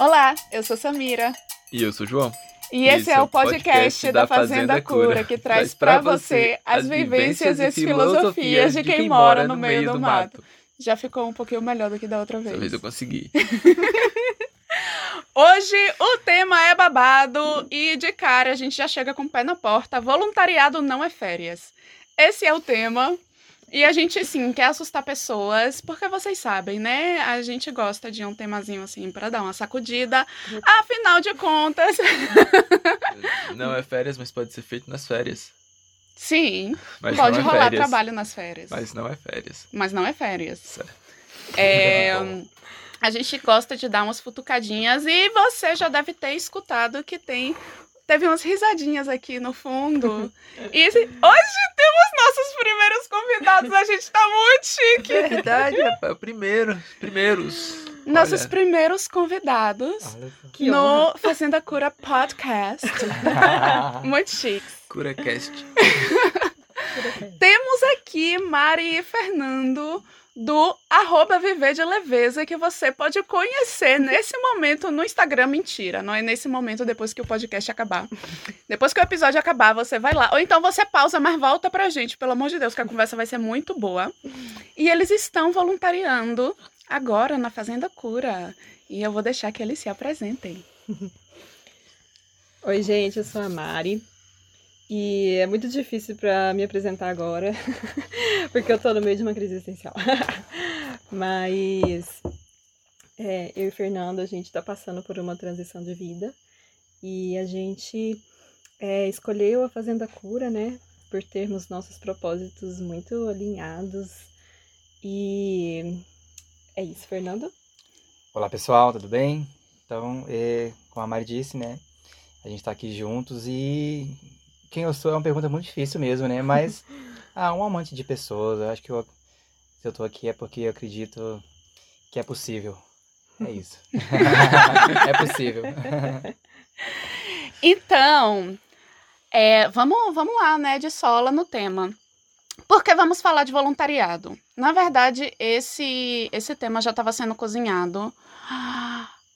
Olá, eu sou Samira. E eu sou João. E esse é o podcast, da Fazenda Cura, que traz para você as vivências e as filosofias de quem mora no meio do mato. Já ficou um pouquinho melhor do que da outra vez. Dessa vez eu consegui. Hoje o tema é babado e de cara a gente já chega com o pé na porta. Voluntariado não é férias. Esse é o tema. E a gente, sim, quer assustar pessoas, porque vocês sabem, né? A gente gosta de um temazinho assim para dar uma sacudida. Afinal de contas. não é férias, mas pode ser feito nas férias. Sim. Mas pode é rolar férias. trabalho nas férias. Mas não é férias. Mas não é férias. Certo. É. a gente gosta de dar umas futucadinhas e você já deve ter escutado que tem teve umas risadinhas aqui no fundo. E hoje temos nossos primeiros convidados, a gente tá muito chique. Verdade, rapaz, primeiro, primeiros. Nossos Olha. primeiros convidados que no honra. Fazenda Cura Podcast. muito chique. CuraCast. Temos aqui Mari e Fernando do arroba Viver de Leveza, que você pode conhecer nesse momento no Instagram. Mentira, não é nesse momento depois que o podcast acabar. Depois que o episódio acabar, você vai lá. Ou então você pausa, mas volta pra gente, pelo amor de Deus, que a conversa vai ser muito boa. E eles estão voluntariando agora na Fazenda Cura. E eu vou deixar que eles se apresentem. Oi, gente, eu sou a Mari. E é muito difícil para me apresentar agora, porque eu tô no meio de uma crise existencial. Mas é, eu e Fernando, a gente tá passando por uma transição de vida e a gente é, escolheu a Fazenda Cura, né? Por termos nossos propósitos muito alinhados. E é isso, Fernando. Olá pessoal, tudo bem? Então, é, como a Mari disse, né? A gente tá aqui juntos e quem eu sou é uma pergunta muito difícil mesmo, né? Mas, ah, um amante de pessoas. Eu acho que eu, se eu tô aqui é porque eu acredito que é possível. É isso. é possível. então, é, vamos, vamos lá, né, de sola no tema. Porque vamos falar de voluntariado. Na verdade, esse, esse tema já estava sendo cozinhado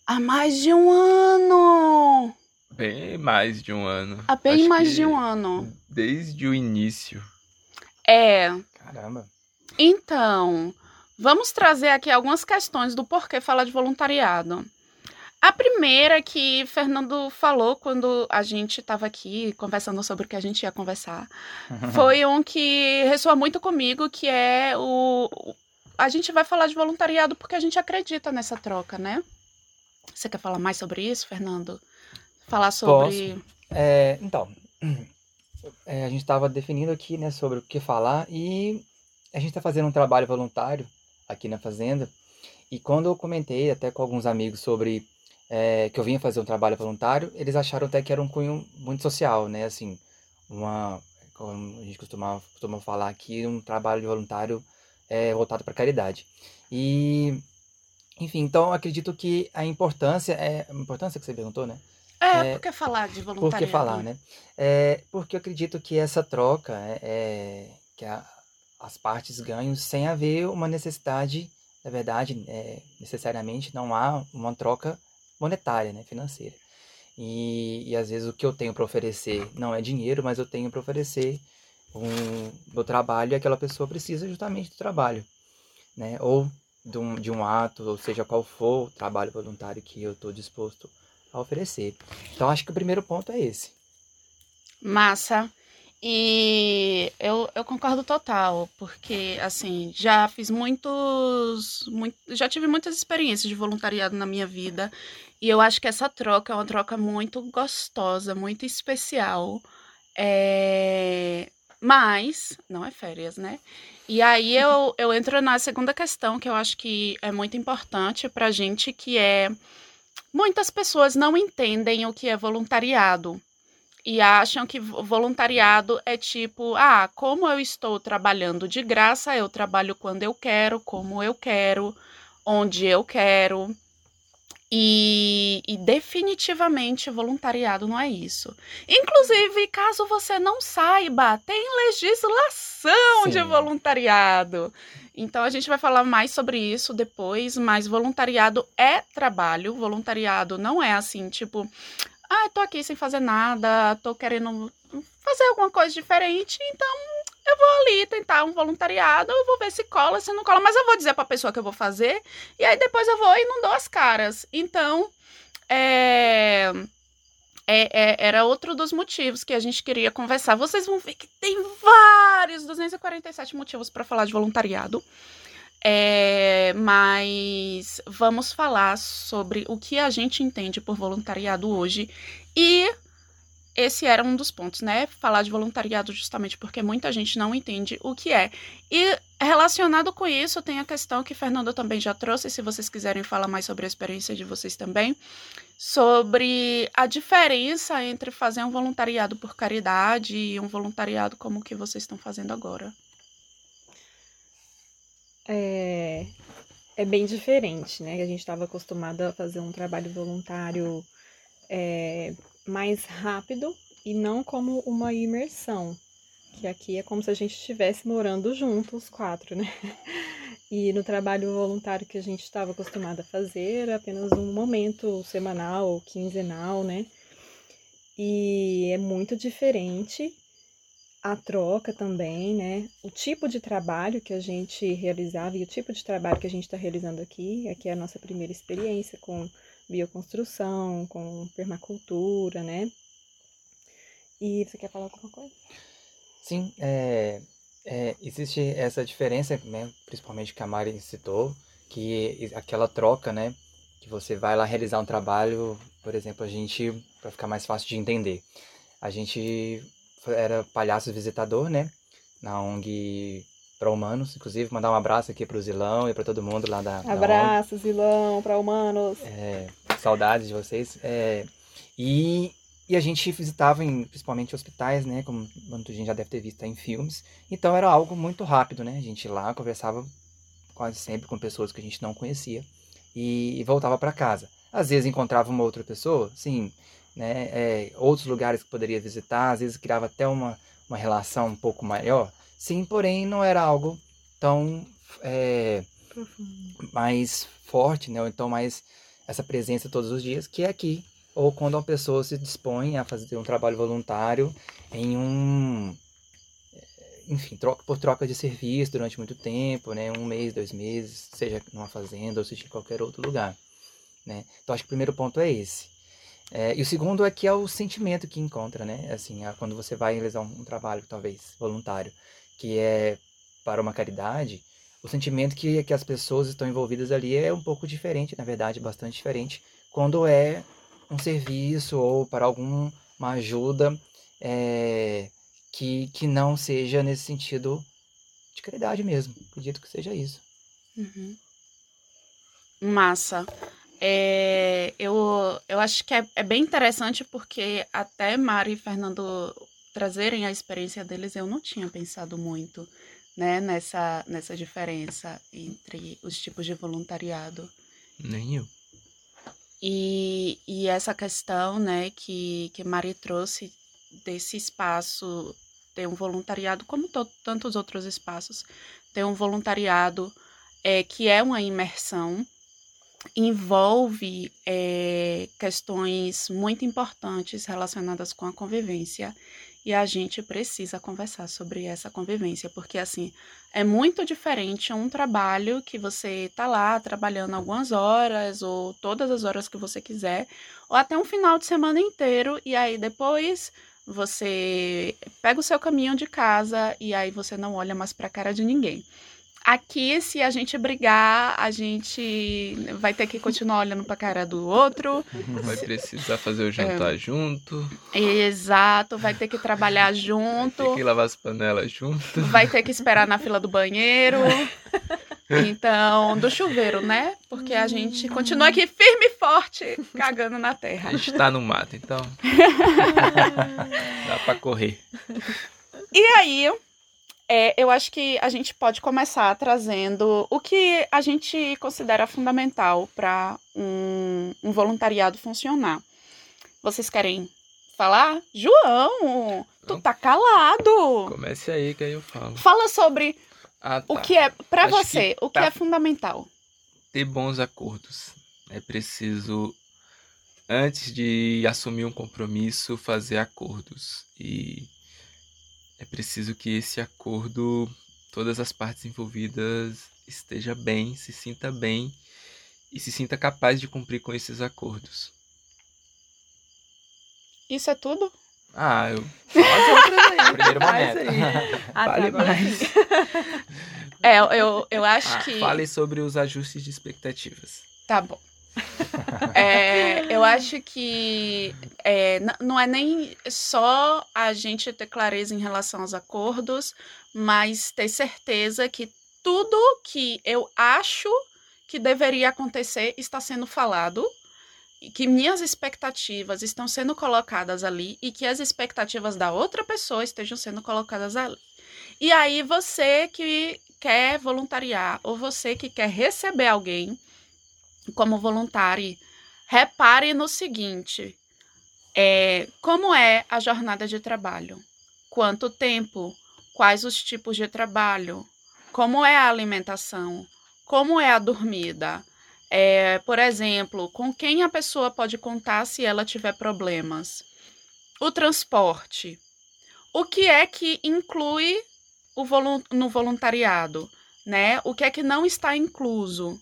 há mais de um ano. Bem mais de um ano. Há bem Acho mais de um ano. Desde o início. É. Caramba. Então, vamos trazer aqui algumas questões do porquê falar de voluntariado. A primeira que Fernando falou quando a gente estava aqui conversando sobre o que a gente ia conversar foi um que ressoa muito comigo, que é o a gente vai falar de voluntariado porque a gente acredita nessa troca, né? Você quer falar mais sobre isso, Fernando? Falar sobre. É, então, é, a gente estava definindo aqui né, sobre o que falar e a gente está fazendo um trabalho voluntário aqui na Fazenda. E quando eu comentei até com alguns amigos sobre é, que eu vinha fazer um trabalho voluntário, eles acharam até que era um cunho muito social, né? Assim, uma, como a gente costuma, costuma falar aqui, um trabalho de voluntário é, voltado para caridade. E, enfim, então acredito que a importância, é, a importância que você perguntou, né? É, é por que falar de voluntariado? Por que falar, né? É, porque eu acredito que essa troca, é, é, que a, as partes ganham sem haver uma necessidade, na verdade, é, necessariamente não há uma troca monetária, né, financeira. E, e às vezes o que eu tenho para oferecer não é dinheiro, mas eu tenho para oferecer um, meu trabalho e aquela pessoa precisa justamente do trabalho, né? Ou de um, de um ato, ou seja qual for o trabalho voluntário que eu estou disposto a oferecer. Então acho que o primeiro ponto é esse. Massa. E eu, eu concordo total, porque assim, já fiz muitos. Muito, já tive muitas experiências de voluntariado na minha vida. E eu acho que essa troca é uma troca muito gostosa, muito especial. É... Mas, não é férias, né? E aí eu, eu entro na segunda questão, que eu acho que é muito importante pra gente, que é Muitas pessoas não entendem o que é voluntariado e acham que voluntariado é tipo, ah, como eu estou trabalhando de graça, eu trabalho quando eu quero, como eu quero, onde eu quero. E, e, definitivamente voluntariado não é isso. Inclusive, caso você não saiba, tem legislação Sim. de voluntariado. Então a gente vai falar mais sobre isso depois, mas voluntariado é trabalho. Voluntariado não é assim, tipo, ah, tô aqui sem fazer nada, tô querendo fazer alguma coisa diferente, então eu vou ali tentar um voluntariado, eu vou ver se cola, se não cola, mas eu vou dizer para a pessoa que eu vou fazer, e aí depois eu vou e não dou as caras. Então, é, é, é, era outro dos motivos que a gente queria conversar. Vocês vão ver que tem vários, 247 motivos para falar de voluntariado. É, mas vamos falar sobre o que a gente entende por voluntariado hoje e esse era um dos pontos, né? Falar de voluntariado justamente porque muita gente não entende o que é. E relacionado com isso, tem a questão que Fernando também já trouxe, se vocês quiserem falar mais sobre a experiência de vocês também, sobre a diferença entre fazer um voluntariado por caridade e um voluntariado como o que vocês estão fazendo agora. É, é bem diferente, né? A gente estava acostumado a fazer um trabalho voluntário é, mais rápido e não como uma imersão, que aqui é como se a gente estivesse morando juntos, os quatro, né? E no trabalho voluntário que a gente estava acostumado a fazer, era apenas um momento semanal ou quinzenal, né? E é muito diferente a troca também, né? O tipo de trabalho que a gente realizava e o tipo de trabalho que a gente está realizando aqui, aqui é a nossa primeira experiência com bioconstrução, com permacultura, né? E você quer falar alguma coisa? Sim, é, é, existe essa diferença, né, principalmente que a Mari citou, que aquela troca, né, que você vai lá realizar um trabalho, por exemplo, a gente, para ficar mais fácil de entender, a gente era palhaço visitador, né, na ONG para humanos, inclusive mandar um abraço aqui para o Zilão e para todo mundo lá da. Abraço, Zilão, para humanos. É, saudades de vocês. É, e, e a gente visitava em, principalmente hospitais, né? Como muita gente já deve ter visto em filmes. Então era algo muito rápido, né? A gente lá conversava quase sempre com pessoas que a gente não conhecia e, e voltava para casa. Às vezes encontrava uma outra pessoa, sim, né? É, outros lugares que poderia visitar, às vezes criava até uma, uma relação um pouco maior. Sim, porém não era algo tão é, mais forte, né? Ou então mais essa presença todos os dias, que é aqui. Ou quando uma pessoa se dispõe a fazer um trabalho voluntário em um. Enfim, troca, por troca de serviço durante muito tempo, né? Um mês, dois meses, seja numa fazenda ou seja em qualquer outro lugar. Né? Então acho que o primeiro ponto é esse. É, e o segundo é que é o sentimento que encontra, né? Assim, quando você vai realizar um, um trabalho, talvez, voluntário que é para uma caridade, o sentimento que, que as pessoas estão envolvidas ali é um pouco diferente, na verdade, bastante diferente, quando é um serviço ou para alguma ajuda é, que, que não seja nesse sentido de caridade mesmo. Acredito que seja isso. Uhum. Massa. É, eu, eu acho que é, é bem interessante porque até Mari e Fernando trazerem a experiência deles, eu não tinha pensado muito né, nessa, nessa diferença entre os tipos de voluntariado. Nem eu. E, e essa questão né, que, que Mari trouxe desse espaço, ter um voluntariado, como to, tantos outros espaços, ter um voluntariado é, que é uma imersão, envolve é, questões muito importantes relacionadas com a convivência e a gente precisa conversar sobre essa convivência, porque assim, é muito diferente um trabalho que você tá lá trabalhando algumas horas ou todas as horas que você quiser, ou até um final de semana inteiro e aí depois você pega o seu caminho de casa e aí você não olha mais para a cara de ninguém. Aqui, se a gente brigar, a gente vai ter que continuar olhando pra cara do outro. Vai precisar fazer o jantar é. junto. Exato, vai ter que trabalhar junto. Vai ter que lavar as panelas junto. Vai ter que esperar na fila do banheiro. Então, do chuveiro, né? Porque a gente continua aqui firme e forte, cagando na terra. A gente tá no mato, então. Dá pra correr. E aí, É, eu acho que a gente pode começar trazendo o que a gente considera fundamental para um, um voluntariado funcionar. Vocês querem falar? João, tu tá calado. Comece aí que aí eu falo. Fala sobre Ah, tá. o que é, pra Acho você, que o que tá- é fundamental. ter bons acordos. É preciso, antes de assumir um compromisso, fazer acordos. E é preciso que esse acordo, todas as partes envolvidas esteja bem, se sinta bem e se sinta capaz de cumprir com esses acordos. Isso é tudo? Ah, eu. Fala. Primeiro momento. Ah, tá, Fale agora mais. É, eu- eu, eu acho Ah, que. Fale sobre os ajustes de expectativas. Tá bom. É, eu acho que é, não é nem só a gente ter clareza em relação aos acordos, mas ter certeza que tudo que eu acho que deveria acontecer está sendo falado, que minhas expectativas estão sendo colocadas ali e que as expectativas da outra pessoa estejam sendo colocadas ali. E aí você que quer voluntariar ou você que quer receber alguém como voluntário, repare no seguinte: é, como é a jornada de trabalho? Quanto tempo? Quais os tipos de trabalho? Como é a alimentação? Como é a dormida? É, por exemplo, com quem a pessoa pode contar se ela tiver problemas? O transporte. O que é que inclui o volun- no voluntariado? Né? O que é que não está incluso?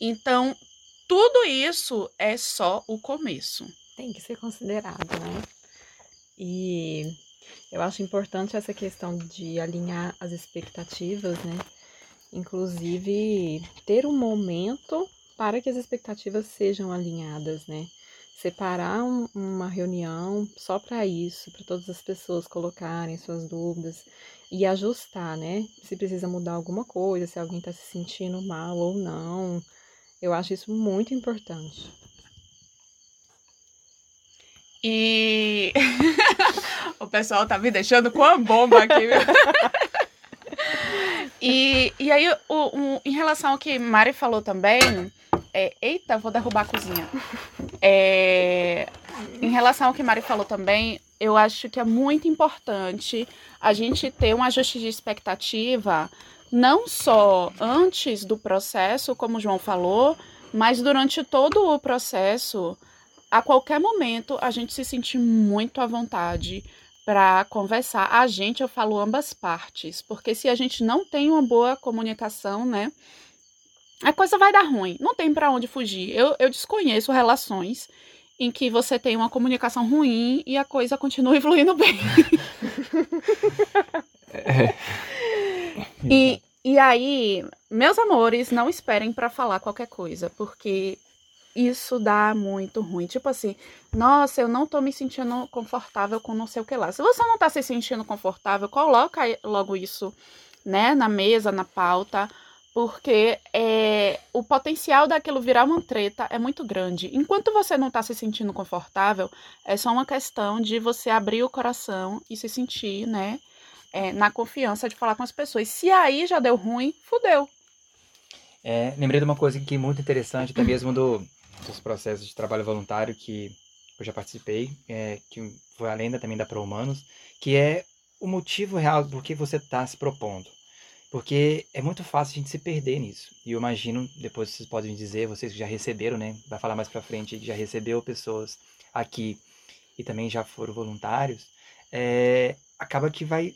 Então, tudo isso é só o começo. Tem que ser considerado, né? E eu acho importante essa questão de alinhar as expectativas, né? Inclusive, ter um momento para que as expectativas sejam alinhadas, né? Separar um- uma reunião só para isso, para todas as pessoas colocarem suas dúvidas e ajustar, né? Se precisa mudar alguma coisa, se alguém está se sentindo mal ou não. Eu acho isso muito importante. E o pessoal tá me deixando com a bomba aqui. e, e aí, o, o- em relação ao que Mari falou também, é, eita, vou derrubar a cozinha. É, em relação ao que Mari falou também, eu acho que é muito importante a gente ter um ajuste de expectativa, não só antes do processo, como o João falou, mas durante todo o processo, a qualquer momento, a gente se sentir muito à vontade para conversar. A gente, eu falo ambas partes, porque se a gente não tem uma boa comunicação, né? A coisa vai dar ruim, não tem para onde fugir. Eu, eu desconheço relações em que você tem uma comunicação ruim e a coisa continua fluindo bem. E, e aí, meus amores, não esperem pra falar qualquer coisa, porque isso dá muito ruim. Tipo assim, nossa, eu não tô me sentindo confortável com não sei o que lá. Se você não tá se sentindo confortável, coloca logo isso, né, na mesa, na pauta, porque é, o potencial daquilo virar uma treta é muito grande. Enquanto você não tá se sentindo confortável, é só uma questão de você abrir o coração e se sentir, né, é, na confiança de falar com as pessoas. Se aí já deu ruim, fudeu. É, lembrei de uma coisa que é muito interessante, até mesmo do, dos processos de trabalho voluntário que eu já participei, é, que foi além da, também da Pro Humanos, que é o motivo real do que você está se propondo. Porque é muito fácil a gente se perder nisso. E eu imagino, depois vocês podem dizer, vocês que já receberam, né? Vai falar mais pra frente, que já recebeu pessoas aqui e também já foram voluntários. é, acaba que vai.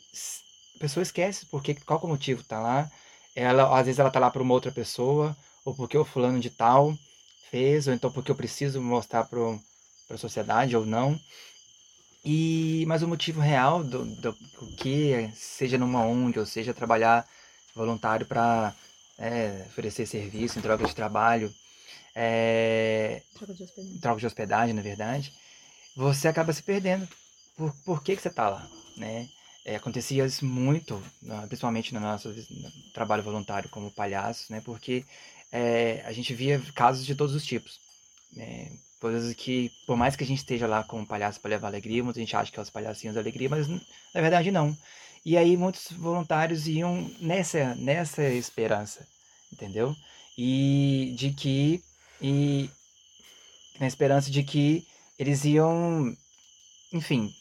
A pessoa esquece porque qual que é o motivo tá lá. Ela, às vezes ela tá lá para uma outra pessoa, ou porque o fulano de tal fez, ou então porque eu preciso mostrar para a sociedade ou não. E mas o motivo real do, do o que é, seja numa ONG ou seja trabalhar voluntário para oferecer serviço em troca de trabalho, é, Troca de troca de hospedagem, na verdade, você acaba se perdendo. Por, por que, que você está lá, né? É, acontecia isso muito, principalmente no nosso no trabalho voluntário como palhaços, né? Porque é, a gente via casos de todos os tipos. né? coisas que, por mais que a gente esteja lá como palhaço para levar alegria, muita gente acha que é os palhacinhos da alegria, mas na verdade não. E aí muitos voluntários iam nessa, nessa esperança, entendeu? E de que, e na esperança de que eles iam, enfim,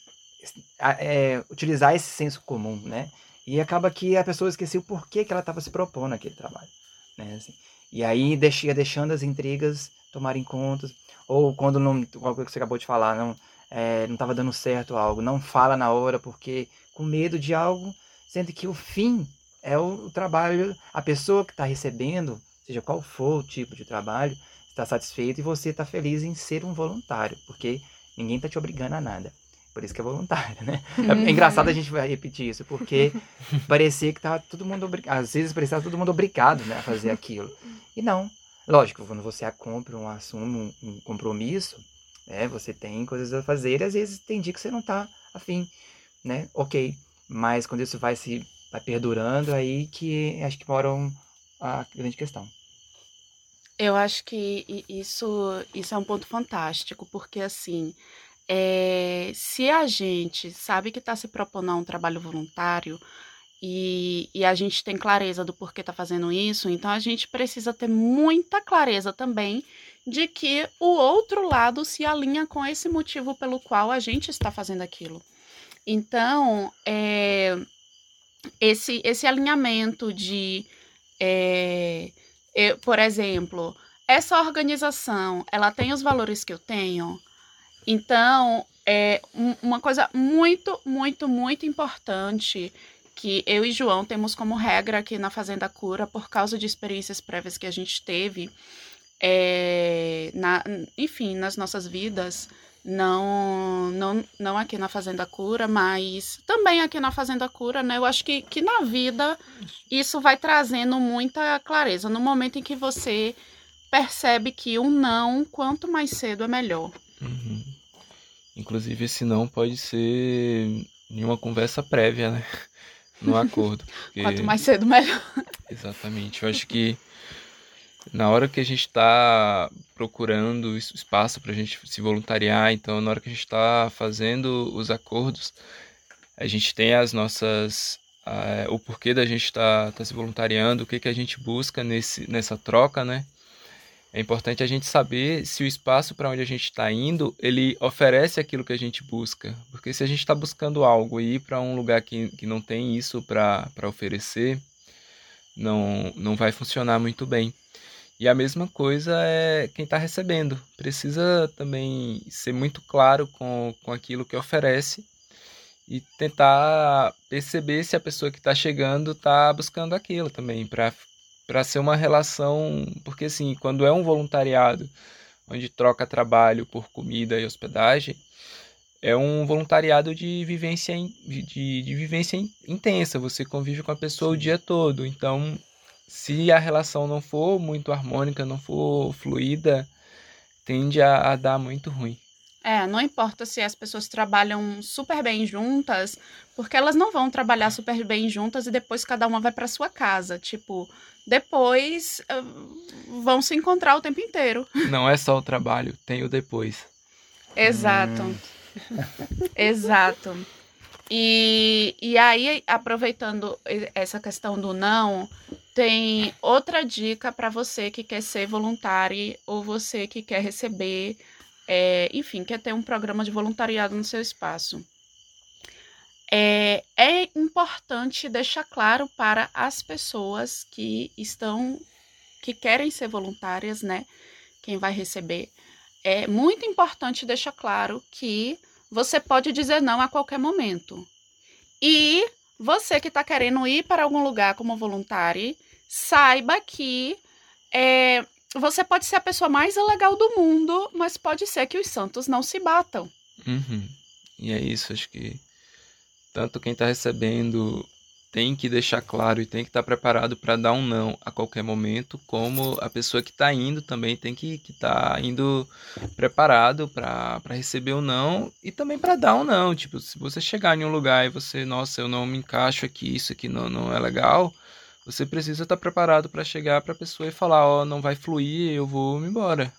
é, utilizar esse senso comum, né? E acaba que a pessoa esqueceu por que, que ela estava se propondo aquele trabalho, né? Assim, e aí deixia deixando as intrigas tomarem conta, ou quando não, algo que você acabou de falar, não é, não estava dando certo algo, não fala na hora porque com medo de algo, sendo que o fim é o, o trabalho, a pessoa que está recebendo, seja qual for o tipo de trabalho, está satisfeito e você está feliz em ser um voluntário, porque ninguém está te obrigando a nada. Por isso que é voluntário, né? É uhum. engraçado a gente repetir isso, porque parecia que tava todo mundo obrigado. Às vezes parecia todo mundo obrigado né, a fazer aquilo. E não. Lógico, quando você compra um, assume um, um compromisso, né, você tem coisas a fazer e às vezes tem dia que você não tá afim, né? Ok. Mas quando isso vai se vai perdurando, aí que acho que mora um, a grande questão. Eu acho que isso, isso é um ponto fantástico, porque assim, é, se a gente sabe que está se propondo a um trabalho voluntário e, e, a gente tem clareza do porquê está fazendo isso, então a gente precisa ter muita clareza também de que o outro lado se alinha com esse motivo pelo qual a gente está fazendo aquilo. Então, é, esse, esse alinhamento de, é, eu, por exemplo, essa organização, ela tem os valores que eu tenho. Então, é uma coisa muito, muito, muito importante que eu e João temos como regra aqui na Fazenda Cura, por causa de experiências prévias que a gente teve, é, na, enfim, nas nossas vidas, não, não, não aqui na Fazenda Cura, mas também aqui na Fazenda Cura, né? Eu acho que, que na vida isso vai trazendo muita clareza. No momento em que você percebe que um não, quanto mais cedo é melhor. Uhum. Inclusive, esse não pode ser em uma conversa prévia, né? No acordo. Porque... Quanto mais cedo, melhor. Exatamente. Eu acho que na hora que a gente está procurando espaço para a gente se voluntariar, então na hora que a gente está fazendo os acordos, a gente tem as nossas uh, o porquê da gente estar tá, tá se voluntariando, o que que a gente busca nesse nessa troca, né? É importante a gente saber se o espaço para onde a gente está indo ele oferece aquilo que a gente busca, porque se a gente está buscando algo e ir para um lugar que, que não tem isso para oferecer, não não vai funcionar muito bem. E a mesma coisa é quem está recebendo. Precisa também ser muito claro com, com aquilo que oferece e tentar perceber se a pessoa que está chegando está buscando aquilo também, para ser uma relação. Porque, assim, quando é um voluntariado onde troca trabalho por comida e hospedagem, é um voluntariado de vivência, de, de vivência intensa. Você convive com a pessoa o dia todo. Então, se a relação não for muito harmônica, não for fluida, tende a, a dar muito ruim. É, não importa se as pessoas trabalham super bem juntas, porque elas não vão trabalhar super bem juntas e depois cada uma vai para sua casa. Tipo, depois uh, vão se encontrar o tempo inteiro. Não é só o trabalho, tem o depois. Exato. Hum. Exato. E, e aí, aproveitando essa questão do não, tem outra dica para você que quer ser voluntário ou você que quer receber, é, enfim, quer ter um programa de voluntariado no seu espaço. É, é importante deixar claro para as pessoas que estão, que querem ser voluntárias, né? Quem vai receber. É muito importante deixar claro que você pode dizer não a qualquer momento. E você que está querendo ir para algum lugar como voluntário, saiba que é, você pode ser a pessoa mais legal do mundo, mas pode ser que os santos não se batam. Uhum. E é isso, acho que tanto quem está recebendo tem que deixar claro e tem que estar tá preparado para dar um não a qualquer momento, como a pessoa que está indo também tem que estar tá indo preparado para receber o um não e também para dar um não. Tipo, se você chegar em um lugar e você, nossa, eu não me encaixo aqui, isso aqui não, não é legal, você precisa estar tá preparado para chegar para a pessoa e falar, ó, oh, não vai fluir, eu vou me embora.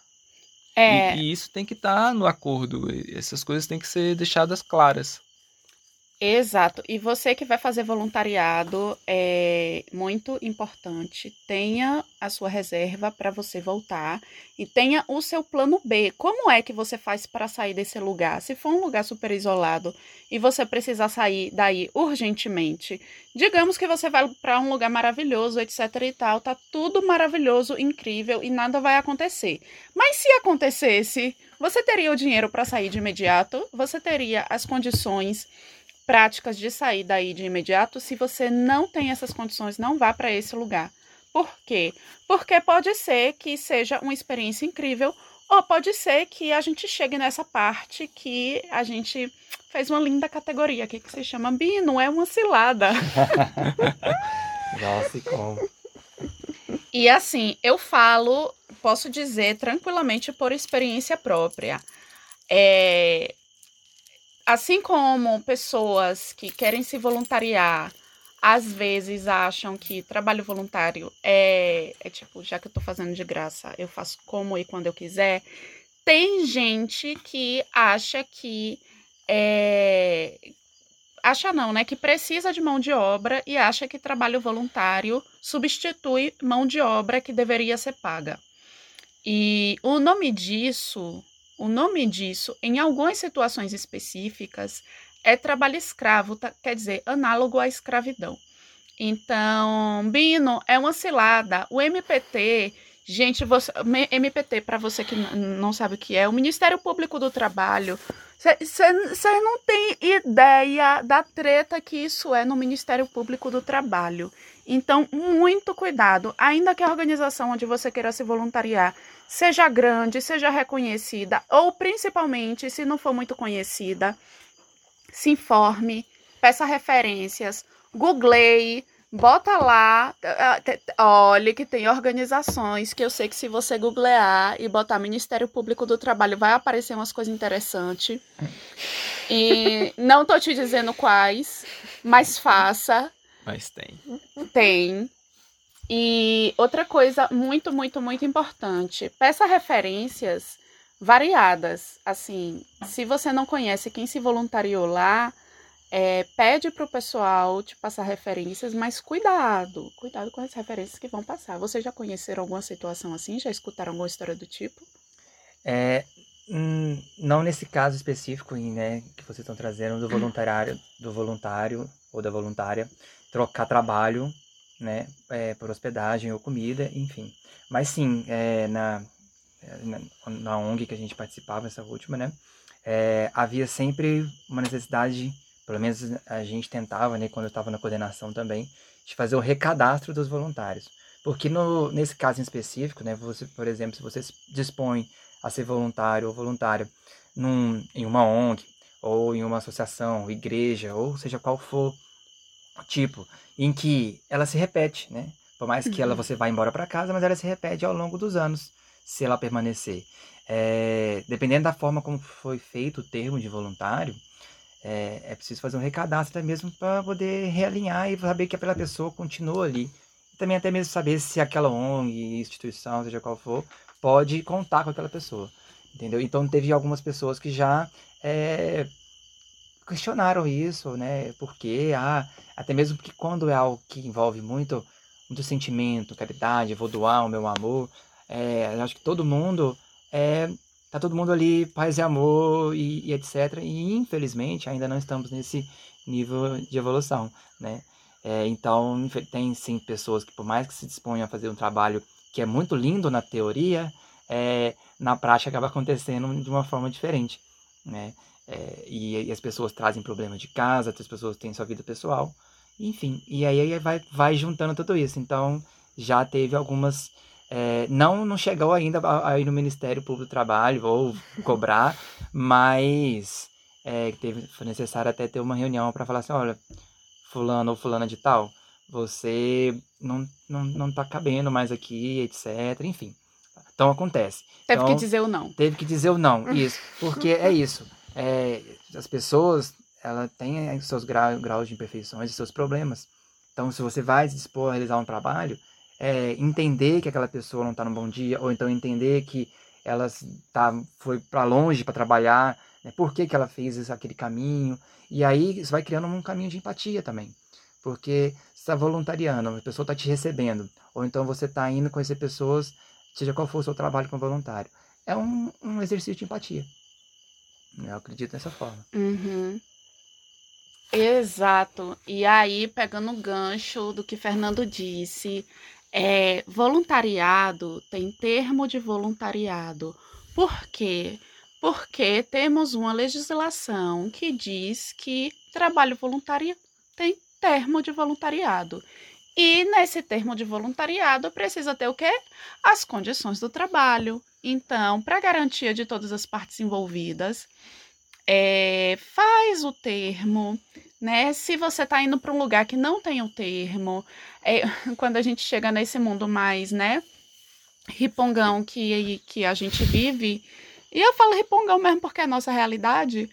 É. E, e isso tem que estar tá no acordo, essas coisas têm que ser deixadas claras. Exato. E você que vai fazer voluntariado é muito importante. Tenha a sua reserva para você voltar e tenha o seu plano B. Como é que você faz para sair desse lugar? Se for um lugar super isolado e você precisar sair daí urgentemente, digamos que você vai para um lugar maravilhoso, etc e tal, tá tudo maravilhoso, incrível e nada vai acontecer. Mas se acontecesse, você teria o dinheiro para sair de imediato? Você teria as condições práticas de sair daí de imediato. Se você não tem essas condições, não vá para esse lugar. Por quê? Porque pode ser que seja uma experiência incrível, ou pode ser que a gente chegue nessa parte que a gente fez uma linda categoria aqui que se chama Bi, não é uma cilada. Nossa, como? E assim, eu falo, posso dizer tranquilamente por experiência própria. É, assim como pessoas que querem se voluntariar às vezes acham que trabalho voluntário é, é tipo, já que eu tô fazendo de graça, eu faço como e quando eu quiser. Tem gente que acha que é, acha não, né, que precisa de mão de obra e acha que trabalho voluntário substitui mão de obra que deveria ser paga. E o nome disso o nome disso, em algumas situações específicas, é trabalho escravo, tá, quer dizer, análogo à escravidão. Então, Bino é uma cilada. O MPT, gente, você, MPT, para você que não sabe o que é, o Ministério Público do Trabalho, você não tem ideia da treta que isso é no Ministério Público do Trabalho. Então, muito cuidado, ainda que a organização onde você queira se voluntariar seja grande, seja reconhecida, ou principalmente, se não for muito conhecida, se informe, peça referências, googleie, bota lá, olhe que tem organizações que eu sei que se você googlear e botar Ministério Público do Trabalho vai aparecer umas coisas interessantes. E não tô te dizendo quais, mas faça. Mas tem. Tem. E outra coisa muito, muito, muito importante, peça referências variadas. Assim, se você não conhece quem se voluntariou lá, é, pede para o pessoal te passar referências, mas cuidado, cuidado com as referências que vão passar. Vocês já conheceram alguma situação assim? Já escutaram alguma história do tipo? É, hum, não nesse caso específico, né, que vocês estão trazendo do voluntário, do voluntário ou da voluntária trocar trabalho né, é, por hospedagem ou comida, enfim. Mas sim, é, na, na, na, ONG que a gente participava, essa última, né, é, havia sempre uma necessidade, pelo menos a gente tentava, né, quando eu estava na coordenação também, de fazer o recadastro dos voluntários. Porque no, nesse caso em específico, né, você, por exemplo, se você se dispõe a ser voluntário ou voluntária em uma ONG, ou em uma associação, igreja, ou seja qual for tipo, em que ela se repete, né? Por mais que ela uhum. você vá embora para casa, mas ela se repete ao longo dos anos, se ela permanecer. É, dependendo da forma como foi feito o termo de voluntário, é, é preciso fazer um recadastro até mesmo para poder realinhar e saber que aquela pessoa continua ali. E também até mesmo saber se aquela ONG, instituição, seja qual for, pode contar com aquela pessoa. Entendeu? Então teve algumas pessoas que já é, questionaram isso, né? Porque ah, até mesmo porque quando é algo que envolve muito, muito sentimento, caridade, vou doar o meu amor, é, acho que todo mundo é, tá todo mundo ali paz e amor e, e, etc. E infelizmente ainda não estamos nesse nível de evolução, né? É, então tem sim pessoas que por mais que se disponham a fazer um trabalho que é muito lindo na teoria, é, na prática acaba acontecendo de uma forma diferente, né? É, e, e, as pessoas trazem problemas de casa, outras pessoas têm sua vida pessoal, enfim. E aí vai, vai juntando tudo isso. Então, já teve algumas. É, não, não chegou ainda aí no Ministério Público do Trabalho ou cobrar, mas é, teve, foi necessário até ter uma reunião para falar assim: olha, Fulano ou Fulana de Tal, você não, não, não tá cabendo mais aqui, etc. Enfim. Então acontece. Teve então, que dizer o não. Teve que dizer o não, isso. Porque é isso é, as pessoas ela tem seus graus, de imperfeições e seus problemas. Então, se você vai se dispor a realizar um trabalho, é, entender que aquela pessoa não está no bom dia, ou então entender que ela tá, foi para longe para trabalhar Né? Por que, que ela fez aquele caminho? E aí isso vai criando um caminho de empatia também. Porque você está voluntariando, a pessoa está te recebendo. Ou então você está indo conhecer pessoas, seja qual for o seu trabalho como voluntário. É um, um exercício de empatia. Eu acredito dessa forma. Uhum. Exato. E aí, pegando o gancho do que Fernando disse, é, voluntariado tem termo de voluntariado. Por quê? Porque temos uma legislação que diz que trabalho voluntário tem termo de voluntariado. E nesse termo de voluntariado precisa ter o quê? As condições do trabalho. Então, para garantia de todas as partes envolvidas, é, faz o termo, né? Se você está indo para um lugar que não tem o termo, é, quando a gente chega nesse mundo mais, né, ripongão que, que a gente vive, e eu falo ripongão mesmo porque é a nossa realidade,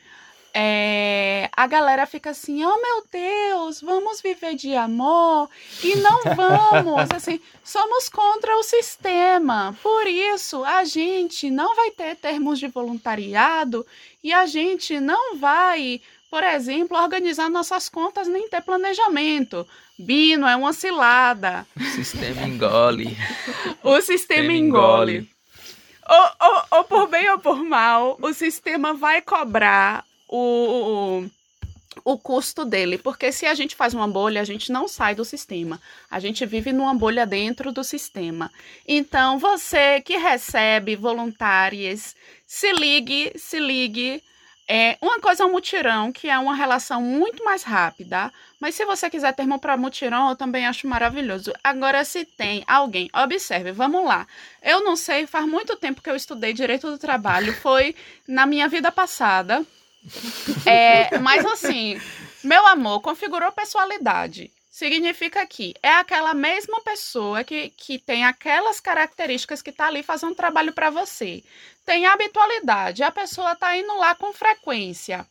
é, a galera fica assim, oh meu Deus, vamos viver de amor e não vamos, assim, somos contra o sistema. Por isso, a gente não vai ter termos de voluntariado e a gente não vai, por exemplo, organizar nossas contas nem ter planejamento. Bino é uma cilada. O sistema engole. o sistema engole. Ou, ou, ou por bem ou por mal, o sistema vai cobrar o, o, custo dele, porque se a gente faz uma bolha, a gente não sai do sistema. A gente vive numa bolha dentro do sistema. Então, você que recebe voluntárias, se ligue, se ligue. É, uma coisa é um mutirão, que é uma relação muito mais rápida, mas se você quiser termo para mutirão, eu também acho maravilhoso. Agora, se tem alguém, observe, vamos lá. Eu não sei, faz muito tempo que eu estudei direito do trabalho, foi na minha vida passada. É, mas assim, meu amor, configurou personalidade. Significa que é aquela mesma pessoa que, que tem aquelas características que está ali fazendo trabalho para você. Tem habitualidade, a pessoa está indo lá com frequência.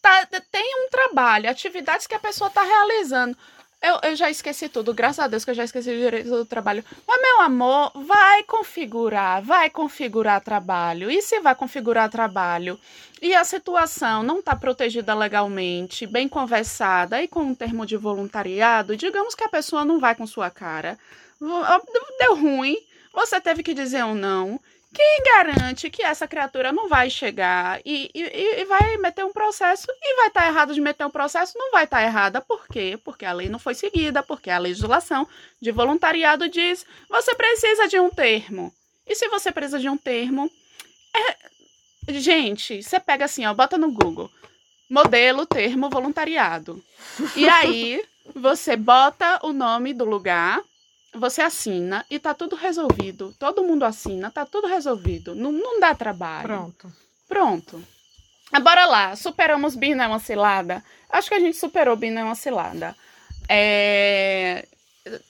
Tá, tem um trabalho, atividades que a pessoa está realizando. Eu, eu já esqueci tudo, graças a Deus que eu já esqueci o direito do trabalho. Mas, meu amor, vai configurar, vai configurar trabalho. E se vai configurar trabalho e a situação não está protegida legalmente, bem conversada e com um termo de voluntariado, digamos que a pessoa não vai com sua cara. Deu ruim, você teve que dizer um não. Quem garante que essa criatura não vai chegar e, e, e vai meter um processo e vai estar tá errado de meter um processo? Não vai estar tá errada. Por quê? Porque a lei não foi seguida, porque a legislação de voluntariado diz você precisa de um termo. E se você precisa de um termo, é... gente, você pega assim, ó, bota no Google modelo termo voluntariado. E aí você bota o nome do lugar você assina e tá tudo resolvido. Todo mundo assina, tá tudo resolvido. Não, não dá trabalho. Pronto. Pronto. Ah, bora lá. Superamos Bina é uma cilada? Acho que a gente superou Bina é uma cilada. É...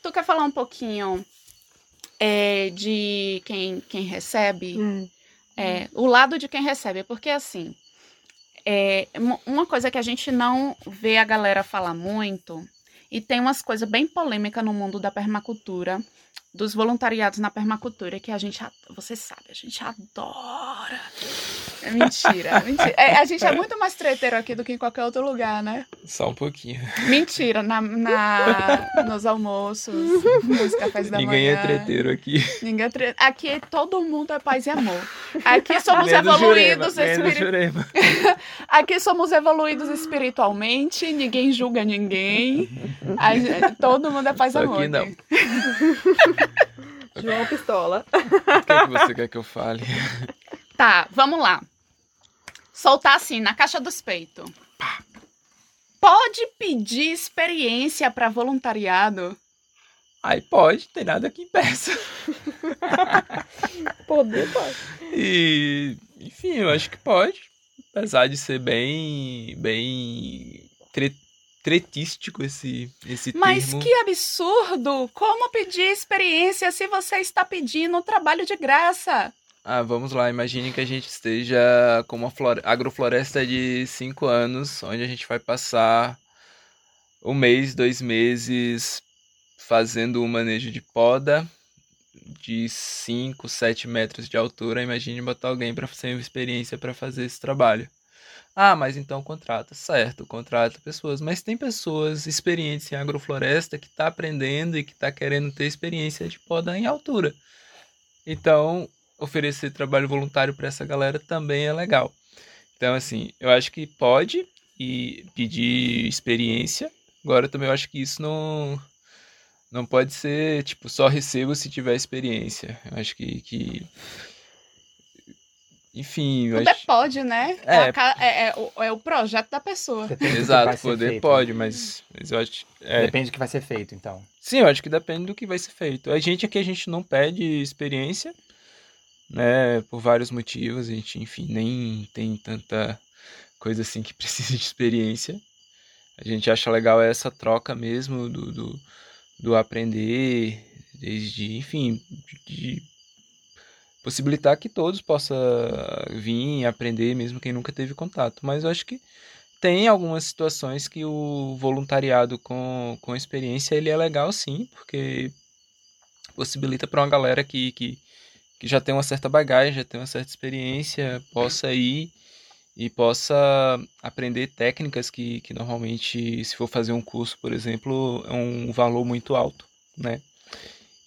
Tu quer falar um pouquinho é, de quem, quem recebe? Hum. É, o lado de quem recebe. Porque assim, é, uma coisa que a gente não vê a galera falar muito e tem umas coisas bem polêmicas no mundo da permacultura, dos voluntariados na permacultura, que a gente, você sabe, a gente adora. É mentira, mentira. É, a gente é muito mais treteiro aqui do que em qualquer outro lugar, né? Só um pouquinho. Mentira, na, na nos almoços, nos cafés da Ninguém manhã. Ninguém é treteiro aqui. Ninguém é tre... Aqui todo mundo é paz e amor. Aqui somos evoluídos espiritualmente. aqui somos evoluídos espiritualmente, ninguém julga ninguém. todo mundo é paz e amor. Aqui não. João Pistola. O que, é que você quer que eu fale? Tá, vamos lá soltar assim, na caixa dos peitos. Pode pedir experiência para voluntariado? Aí pode, tem nada que impeça. Poder pode. E, enfim, eu acho que pode. Apesar de ser bem, bem tre tretístico esse, esse Mas termo. que absurdo! Como pedir experiência se você está pedindo um trabalho de graça? Ah, vamos lá. Imagine que a gente esteja com uma agrofloresta de 5 anos, onde a gente vai passar um mês, dois meses fazendo um manejo de poda de 5, 7 metros de altura. Imagine botar alguém para fazer uma experiência para fazer esse trabalho. Ah, mas então contrata. Certo, contrata pessoas. Mas tem pessoas experientes em agrofloresta que está aprendendo e que está querendo ter experiência de poda em altura. Então, oferecer trabalho voluntário para essa galera também é legal. Então, assim, eu acho que pode e pedir experiência. Agora, também eu acho que isso não não pode ser tipo só recebo se tiver experiência. Eu acho que, que enfim. Poder acho... pode, né? É. É, é, é, o, é o projeto da pessoa. Exato, poder feito, pode, né? mas, mas eu acho. É... Depende do que vai ser feito, então. Sim, eu acho que depende do que vai ser feito. A gente aqui a gente não pede experiência, né? Por vários motivos. A gente, enfim, nem tem tanta coisa assim que precisa de experiência. A gente acha legal essa troca mesmo do, do, do aprender, desde, enfim, de possibilitar que todos possam vir aprender, mesmo quem nunca teve contato. Mas eu acho que tem algumas situações que o voluntariado com, com experiência ele é legal sim, porque possibilita para uma galera que, que, que já tem uma certa bagagem, já tem uma certa experiência, possa ir e possa aprender técnicas que, que normalmente, se for fazer um curso, por exemplo, é um valor muito alto, né?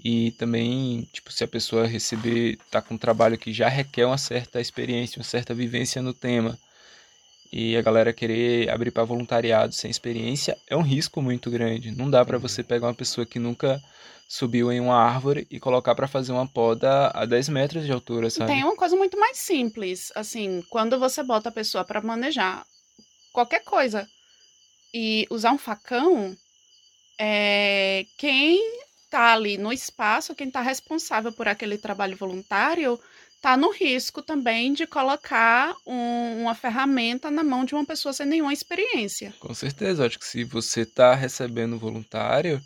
E também, tipo, se a pessoa receber, tá com um trabalho que já requer uma certa experiência, uma certa vivência no tema, e a galera querer abrir para voluntariado sem experiência, é um risco muito grande. Não dá para você pegar uma pessoa que nunca subiu em uma árvore e colocar para fazer uma poda a 10 metros de altura, sabe? Tem uma coisa muito mais simples, assim, quando você bota a pessoa para manejar qualquer coisa e usar um facão, é, quem está ali no espaço, quem está responsável por aquele trabalho voluntário, está no risco também de colocar um, uma ferramenta na mão de uma pessoa sem nenhuma experiência. Com certeza, acho que se você está recebendo voluntário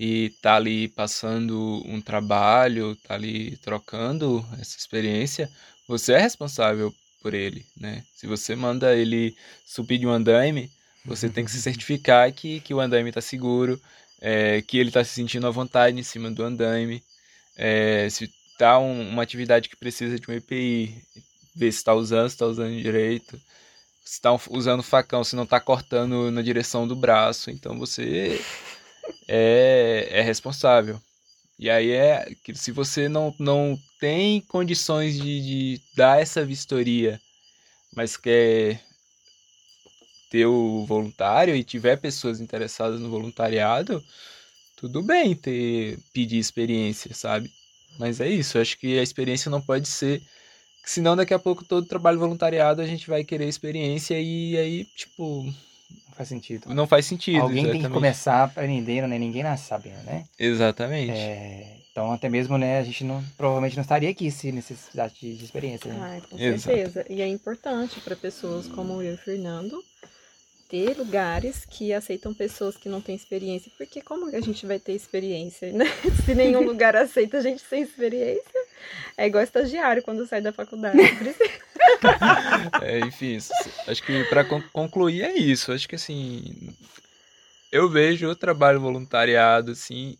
e está ali passando um trabalho, está ali trocando essa experiência, você é responsável por ele, né? Se você manda ele subir de um andaime, você tem que se certificar que, que o andaime está seguro, é, que ele está se sentindo à vontade em cima do andaime. É, se tá um, uma atividade que precisa de um EPI, ver se está usando, se está usando direito. Se está usando facão, se não está cortando na direção do braço. Então você é, é responsável. E aí é que se você não, não tem condições de, de dar essa vistoria, mas quer ter o voluntário e tiver pessoas interessadas no voluntariado, tudo bem ter pedir experiência, sabe? Mas é isso, acho que a experiência não pode ser senão daqui a pouco todo trabalho voluntariado a gente vai querer experiência e aí, tipo, não faz sentido. Não faz sentido. Alguém exatamente. tem que começar aprendendo, né? Ninguém nasce sabendo, né? Exatamente. É, então, até mesmo, né, a gente não, provavelmente não estaria aqui se necessitasse de, de experiência, né? Ah, com certeza. Exato. E é importante para pessoas como eu e o Fernando ter lugares que aceitam pessoas que não têm experiência, porque como a gente vai ter experiência, né? Se nenhum lugar aceita a gente sem experiência, é igual estagiário quando sai da faculdade. é, enfim, acho que para concluir é isso. Acho que assim, eu vejo o trabalho voluntariado assim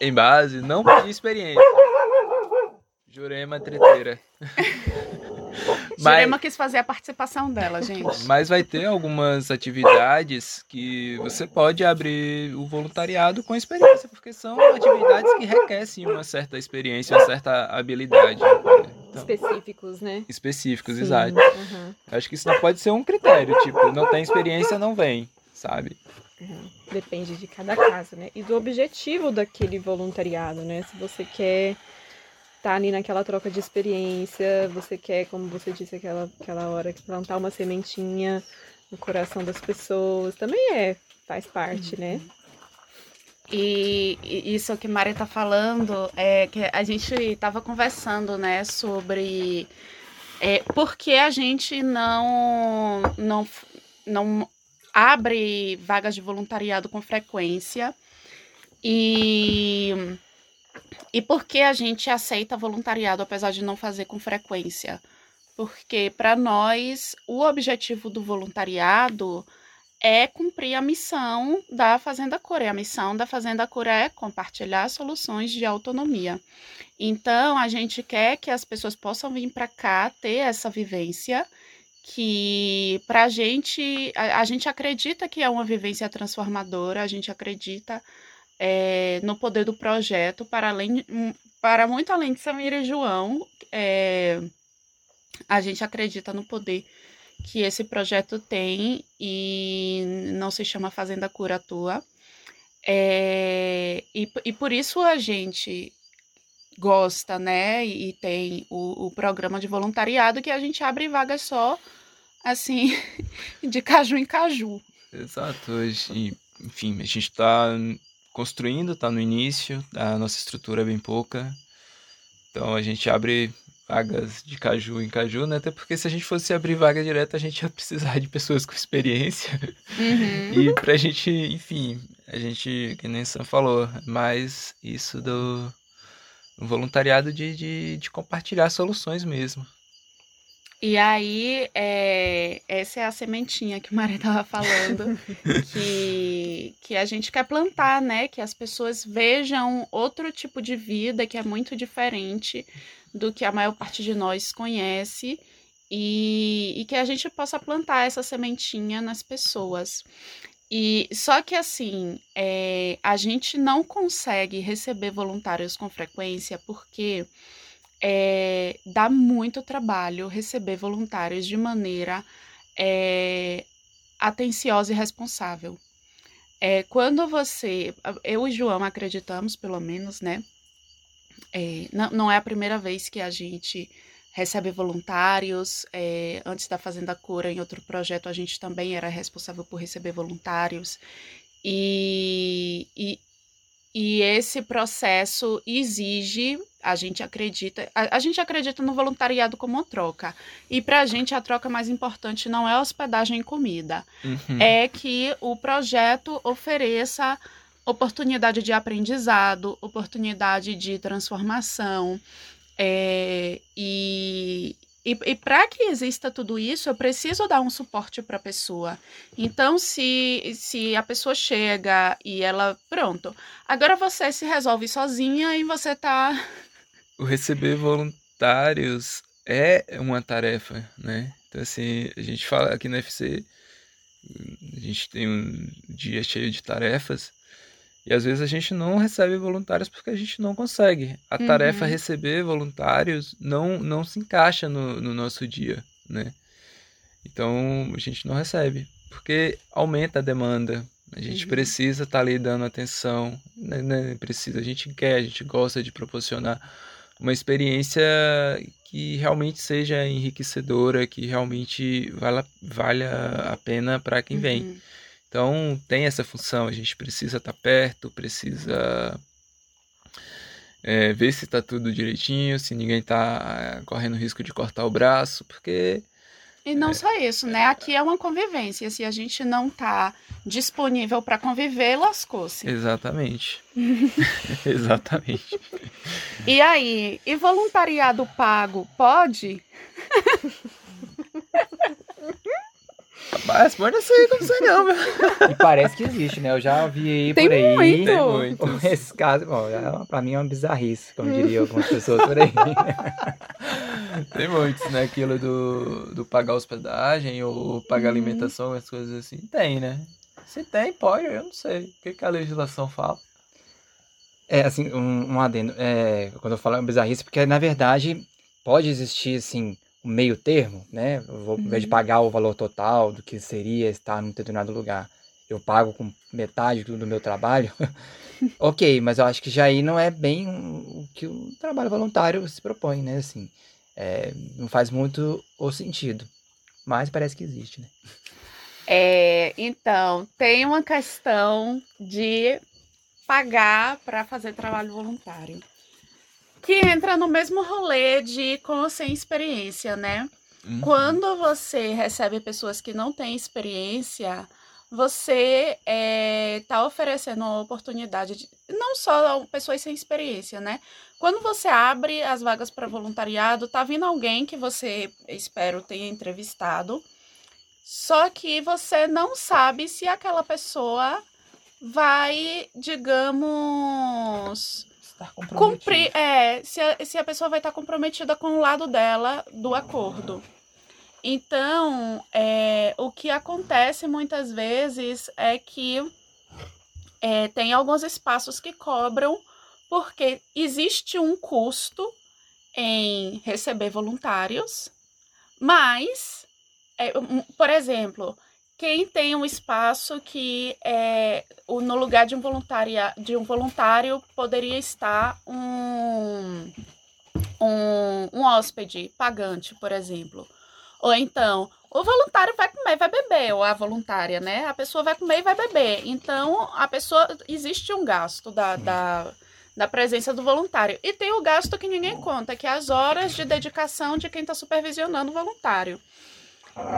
em base não de experiência. Jurema treteira. Mas, Jurema quis fazer a participação dela, gente. Mas vai ter algumas atividades que você pode abrir o voluntariado com experiência, porque são atividades que requerem uma certa experiência, uma certa habilidade. Então, específicos, né? Específicos, Sim, exato. Uhum. Acho que isso não pode ser um critério, tipo, não tem experiência, não vem, sabe? Depende de cada caso, né? E do objetivo daquele voluntariado, né? Se você quer tá ali naquela troca de experiência, você quer, como você disse aquela, aquela hora, plantar uma sementinha no coração das pessoas, também é, faz parte, né? E, isso que Maria tá falando é que a gente estava conversando, né, sobre é, por que a gente não, não, não abre vagas de voluntariado com frequência e e por que a gente aceita voluntariado apesar de não fazer com frequência? Porque para nós o objetivo do voluntariado é cumprir a missão da Fazenda Cura. E a missão da Fazenda Cura é compartilhar soluções de autonomia. Então, a gente quer que as pessoas possam vir para cá ter essa vivência que para a gente, a gente acredita que é uma vivência transformadora, a gente acredita é, no poder do projeto, para, além, para muito além de Samira e João, é, a gente acredita no poder que esse projeto tem e não se chama Fazenda Cura Tua. É, e, e por isso a gente gosta, né? E tem o, o programa de voluntariado que a gente abre vagas só, assim, de caju em caju. Exato. Enfim, a gente está construindo, está no início, a nossa estrutura é bem pouca. Então a gente abre vagas de caju em caju, né? Até porque se a gente fosse abrir vaga direta, a gente ia precisar de pessoas com experiência. Uhum. E pra gente, enfim, a gente, que nem Sam falou, mais isso do voluntariado de, de, de compartilhar soluções mesmo. E aí, é, essa é a sementinha que o Maria estava falando, que, que a gente quer plantar, né? Que as pessoas vejam outro tipo de vida que é muito diferente do que a maior parte de nós conhece e, e que a gente possa plantar essa sementinha nas pessoas. E só que assim, é, a gente não consegue receber voluntários com frequência porque é, dá muito trabalho receber voluntários de maneira é, atenciosa e responsável. É, quando você, eu e João acreditamos, pelo menos, né? É, não, não, é a primeira vez que a gente recebe voluntários. É, antes da Fazenda Cura, em outro projeto, a gente também era responsável por receber voluntários. E, e, e esse processo exige, a gente acredita, a, a gente acredita no voluntariado como uma troca. E para a gente a troca mais importante não é hospedagem e comida, uhum. é que o projeto ofereça oportunidade de aprendizado, oportunidade de transformação. É, e, e, e para que exista tudo isso, eu preciso dar um suporte para a pessoa. Então, se, se a pessoa chega e ela, pronto, agora você se resolve sozinha e você tá. O receber voluntários é uma tarefa, né? Então, assim, a gente fala aqui na FC, a gente tem um dia cheio de tarefas. E às vezes a gente não recebe voluntários porque a gente não consegue. A uhum. tarefa receber voluntários não, não se encaixa no, no nosso dia, né? Então a gente não recebe. Porque aumenta a demanda. A gente uhum. precisa estar tá ali dando atenção. Né, né? Precisa, a gente quer, a gente gosta de proporcionar uma experiência que realmente seja enriquecedora, que realmente valha, valha a pena para quem vem. Uhum. Então tem essa função, a gente precisa estar tá perto, precisa é, ver se está tudo direitinho, se ninguém está é, correndo risco de cortar o braço, porque. E não é, só isso, né? Aqui é uma convivência. Se a gente não está disponível para conviver, lascou-se. Exatamente. Exatamente. E aí, e voluntariado pago pode? Mas pode ser, não sei não, meu. E parece que existe, né? Eu já vi aí Tem por aí. Muito. Tem muito. Esse caso, bom, é, pra mim é uma bizarrice, como diriam algumas pessoas por aí. Tem muitos, né? Aquilo do, do pagar hospedagem ou pagar uhum. alimentação, as coisas assim. Tem, né? Se tem, pode, eu não sei. O que, que a legislação fala? É, assim, um, um adendo. É, quando eu falo é bizarrice, porque na verdade pode existir, assim, um meio termo, né? Eu vou, uhum. Ao invés de uhum. pagar o valor total do que seria estar num determinado lugar, eu pago com metade do meu trabalho. ok, mas eu acho que já aí não é bem o que o trabalho voluntário se propõe, né? Assim, é, não faz muito o sentido, mas parece que existe, né? É, então, tem uma questão de pagar para fazer trabalho voluntário que entra no mesmo rolê de com ou sem experiência, né? Uhum. Quando você recebe pessoas que não têm experiência, você está é, oferecendo uma oportunidade de. Não só pessoas sem experiência, né? Quando você abre as vagas para voluntariado, tá vindo alguém que você, espero, tenha entrevistado, só que você não sabe se aquela pessoa vai, digamos estar comprometida. Cumprir, é, se a, se a pessoa vai estar comprometida com o lado dela do acordo. Então, é, o que acontece muitas vezes é que é, tem alguns espaços que cobram porque existe um custo em receber voluntários, mas, é, por exemplo, quem tem um espaço que é, no lugar de um, voluntária, de um voluntário poderia estar um, um, um hóspede pagante, por exemplo. Ou então, o voluntário vai comer e vai beber, ou a voluntária, né? A pessoa vai comer e vai beber. Então, a pessoa. Existe um gasto da, da, da presença do voluntário. E tem o gasto que ninguém conta, que é as horas de dedicação de quem está supervisionando o voluntário.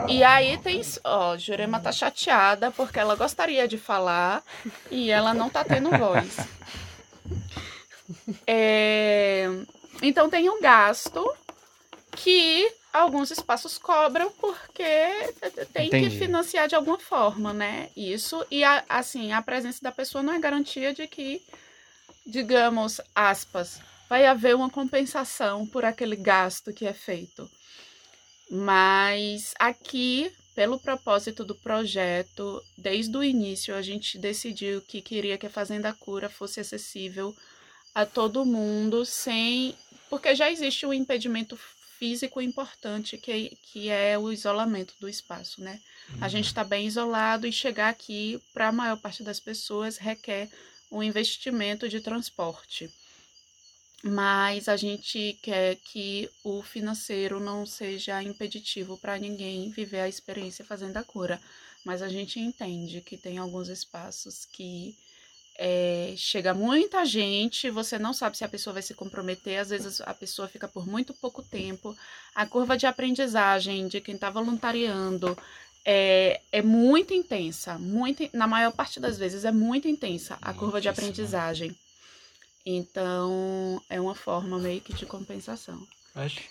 E aí tem. Ó, Jurema tá chateada porque ela gostaria de falar e ela não tá tendo voz. É, então tem um gasto que alguns espaços cobram porque tem Entendi. que financiar de alguma forma, né? Isso. E a, assim, a presença da pessoa não é garantia de que, digamos, aspas, vai haver uma compensação por aquele gasto que é feito. Mas aqui, pelo propósito do projeto, desde o início a gente decidiu que queria que a Fazenda Cura fosse acessível a todo mundo, sem. Porque já existe um impedimento físico importante, que, que é o isolamento do espaço, né? A gente está bem isolado e chegar aqui, para a maior parte das pessoas, requer um investimento de transporte mas a gente quer que o financeiro não seja impeditivo para ninguém viver a experiência fazendo a cura. Mas a gente entende que tem alguns espaços que é, chega muita gente, você não sabe se a pessoa vai se comprometer, às vezes a pessoa fica por muito pouco tempo. A curva de aprendizagem de quem está voluntariando é, é muito intensa, muito, na maior parte das vezes é muito intensa a curva de aprendizagem. Então, é uma forma meio que de compensação. Acho.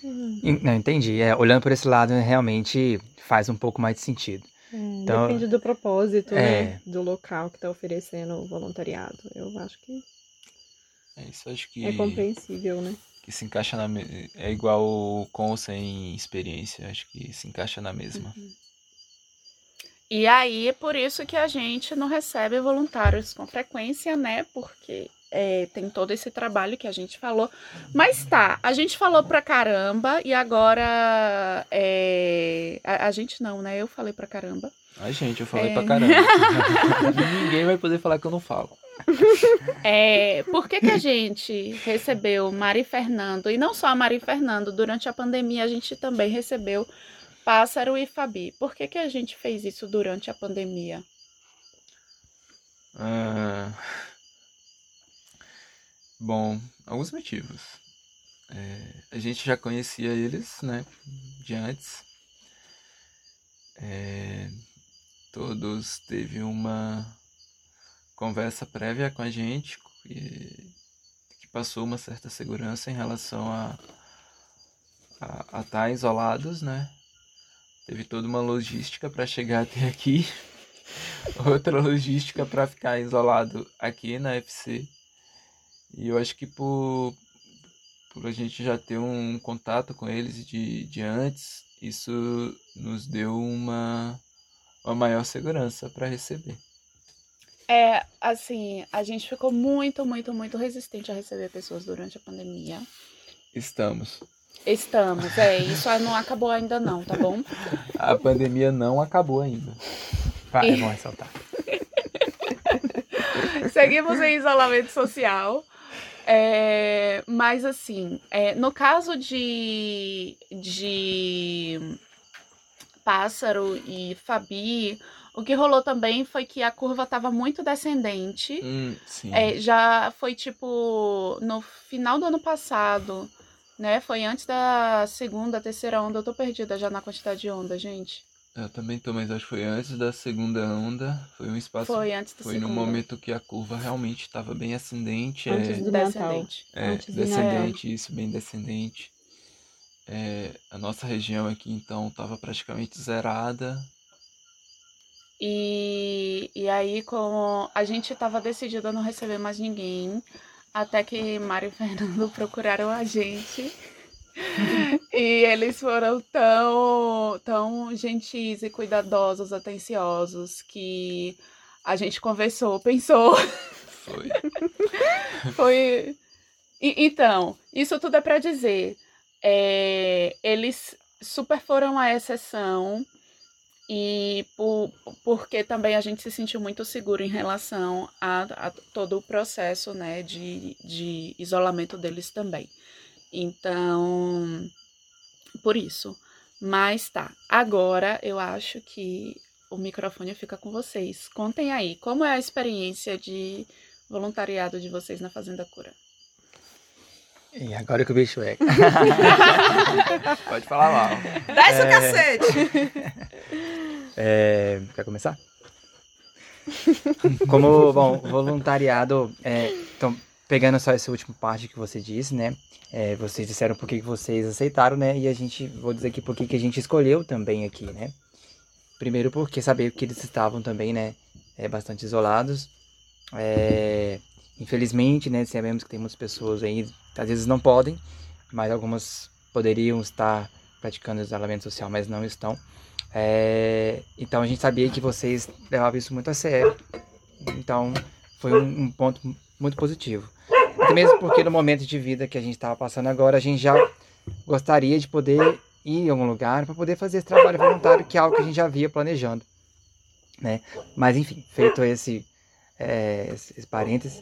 Não, entendi. É, olhando por esse lado, realmente faz um pouco mais de sentido. É, então, depende do propósito, é... né? Do local que está oferecendo o voluntariado. Eu acho que. É isso, acho que. É compreensível, né? Que se encaixa na. É igual com ou sem experiência. Acho que se encaixa na mesma. Uhum. E aí, por isso que a gente não recebe voluntários com frequência, né? Porque é, tem todo esse trabalho que a gente falou. Mas tá, a gente falou pra caramba e agora. É, a, a, gente não, né? Eu falei pra caramba. A gente, eu falei é... pra caramba. Ninguém vai poder falar que eu não falo. É, por que, que a gente recebeu Mari Fernando, e não só a Mari Fernando, durante a pandemia a gente também recebeu Pássaro e Fabi. Por que, que a gente fez isso durante a pandemia? Ah. Bom, alguns motivos. É, a gente já conhecia eles, né, de antes. É, todos teve uma conversa prévia com a gente que, que passou uma certa segurança em relação a, a, a estar isolados, né? Teve toda uma logística para chegar até aqui, outra logística para ficar isolado aqui na FC. E eu acho que por, por a gente já ter um contato com eles de, de antes, isso nos deu uma, uma maior segurança para receber. É, assim, a gente ficou muito, muito, muito resistente a receber pessoas durante a pandemia. Estamos. Estamos, é, isso não acabou ainda não, tá bom? A pandemia não acabou ainda. Vai, é bom ressaltar. Seguimos em isolamento social. É, mas assim, é, no caso de, de Pássaro e Fabi, o que rolou também foi que a curva estava muito descendente. Hum, é, já foi tipo no final do ano passado, né? Foi antes da segunda, terceira onda. Eu tô perdida já na quantidade de onda, gente. Eu também tô, mas acho que foi antes da segunda onda. Foi um espaço. Foi antes da Foi segunda. no momento que a curva realmente estava bem ascendente. Antes é, do descendente. É, antes descendente, isso, bem descendente. É, a nossa região aqui, então, estava praticamente zerada. E, e aí, como a gente estava decidido a não receber mais ninguém, até que Mário e Fernando procuraram a gente e eles foram tão, tão gentis e cuidadosos, atenciosos, que a gente conversou, pensou. Foi. Foi. E, então, isso tudo é para dizer. É, eles super foram a exceção e por, porque também a gente se sentiu muito seguro em relação a, a todo o processo né, de, de isolamento deles também. Então, por isso. Mas tá, agora eu acho que o microfone fica com vocês. Contem aí, como é a experiência de voluntariado de vocês na Fazenda Cura? E agora que o bicho é. Pode falar mal. Desce é... o cacete! É... Quer começar? Como, bom, voluntariado, é, então, pegando só essa última parte que você disse, né? É, vocês disseram por que vocês aceitaram, né? E a gente, vou dizer aqui por que a gente escolheu também aqui, né? Primeiro porque saber que eles estavam também, né? É, bastante isolados. É, infelizmente, né? Sabemos que tem muitas pessoas aí às vezes não podem, mas algumas poderiam estar praticando isolamento social, mas não estão. É, então a gente sabia que vocês levavam isso muito a sério. Então foi um, um ponto muito positivo. Mesmo porque no momento de vida que a gente estava passando agora, a gente já gostaria de poder ir em algum lugar para poder fazer esse trabalho voluntário, que é algo que a gente já via planejando. Né? Mas enfim, feito esse, é, esse, parênteses,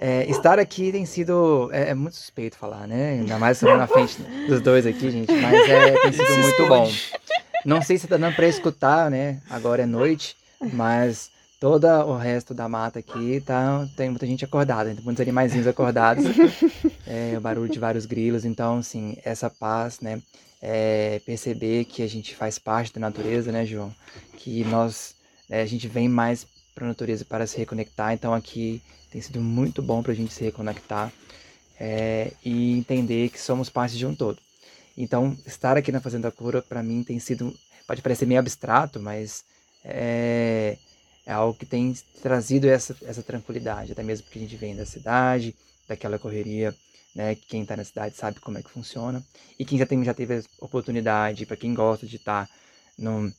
é, estar aqui tem sido. É, é, muito suspeito falar, né? Ainda mais estamos na frente dos dois aqui, gente. Mas é, tem sido muito bom. Não sei se tá dando para escutar, né? Agora é noite, mas todo o resto da mata aqui tá, tem muita gente acordada, tem muitos animaizinhos acordados. É, o barulho de vários grilos. Então, assim, essa paz, né? É, perceber que a gente faz parte da natureza, né, João? Que nós, é, a gente vem mais para a natureza para se reconectar. Então, aqui tem sido muito bom para a gente se reconectar é, e entender que somos parte de um todo. Então, estar aqui na Fazenda Cura, para mim, tem sido. Pode parecer meio abstrato, mas é, é, algo que tem trazido essa, essa tranquilidade, até mesmo porque a gente vem da cidade, daquela correria, né? Que quem está na cidade sabe como é que funciona. E quem já, tem, já teve a oportunidade, para quem gosta de estar tá num,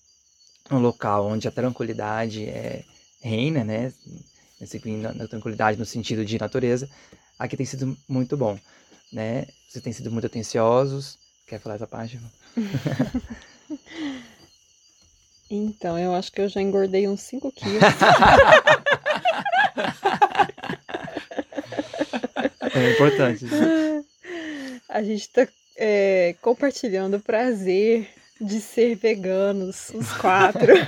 num local onde a tranquilidade é, reina, né? na, na tranquilidade no sentido de natureza, aqui tem sido muito bom, né? Vocês têm sido muito atenciosos. Quer falar essa parte? então, eu acho que eu já engordei uns 5 quilos. é importante. A gente está é, compartilhando o prazer de ser veganos, os quatro.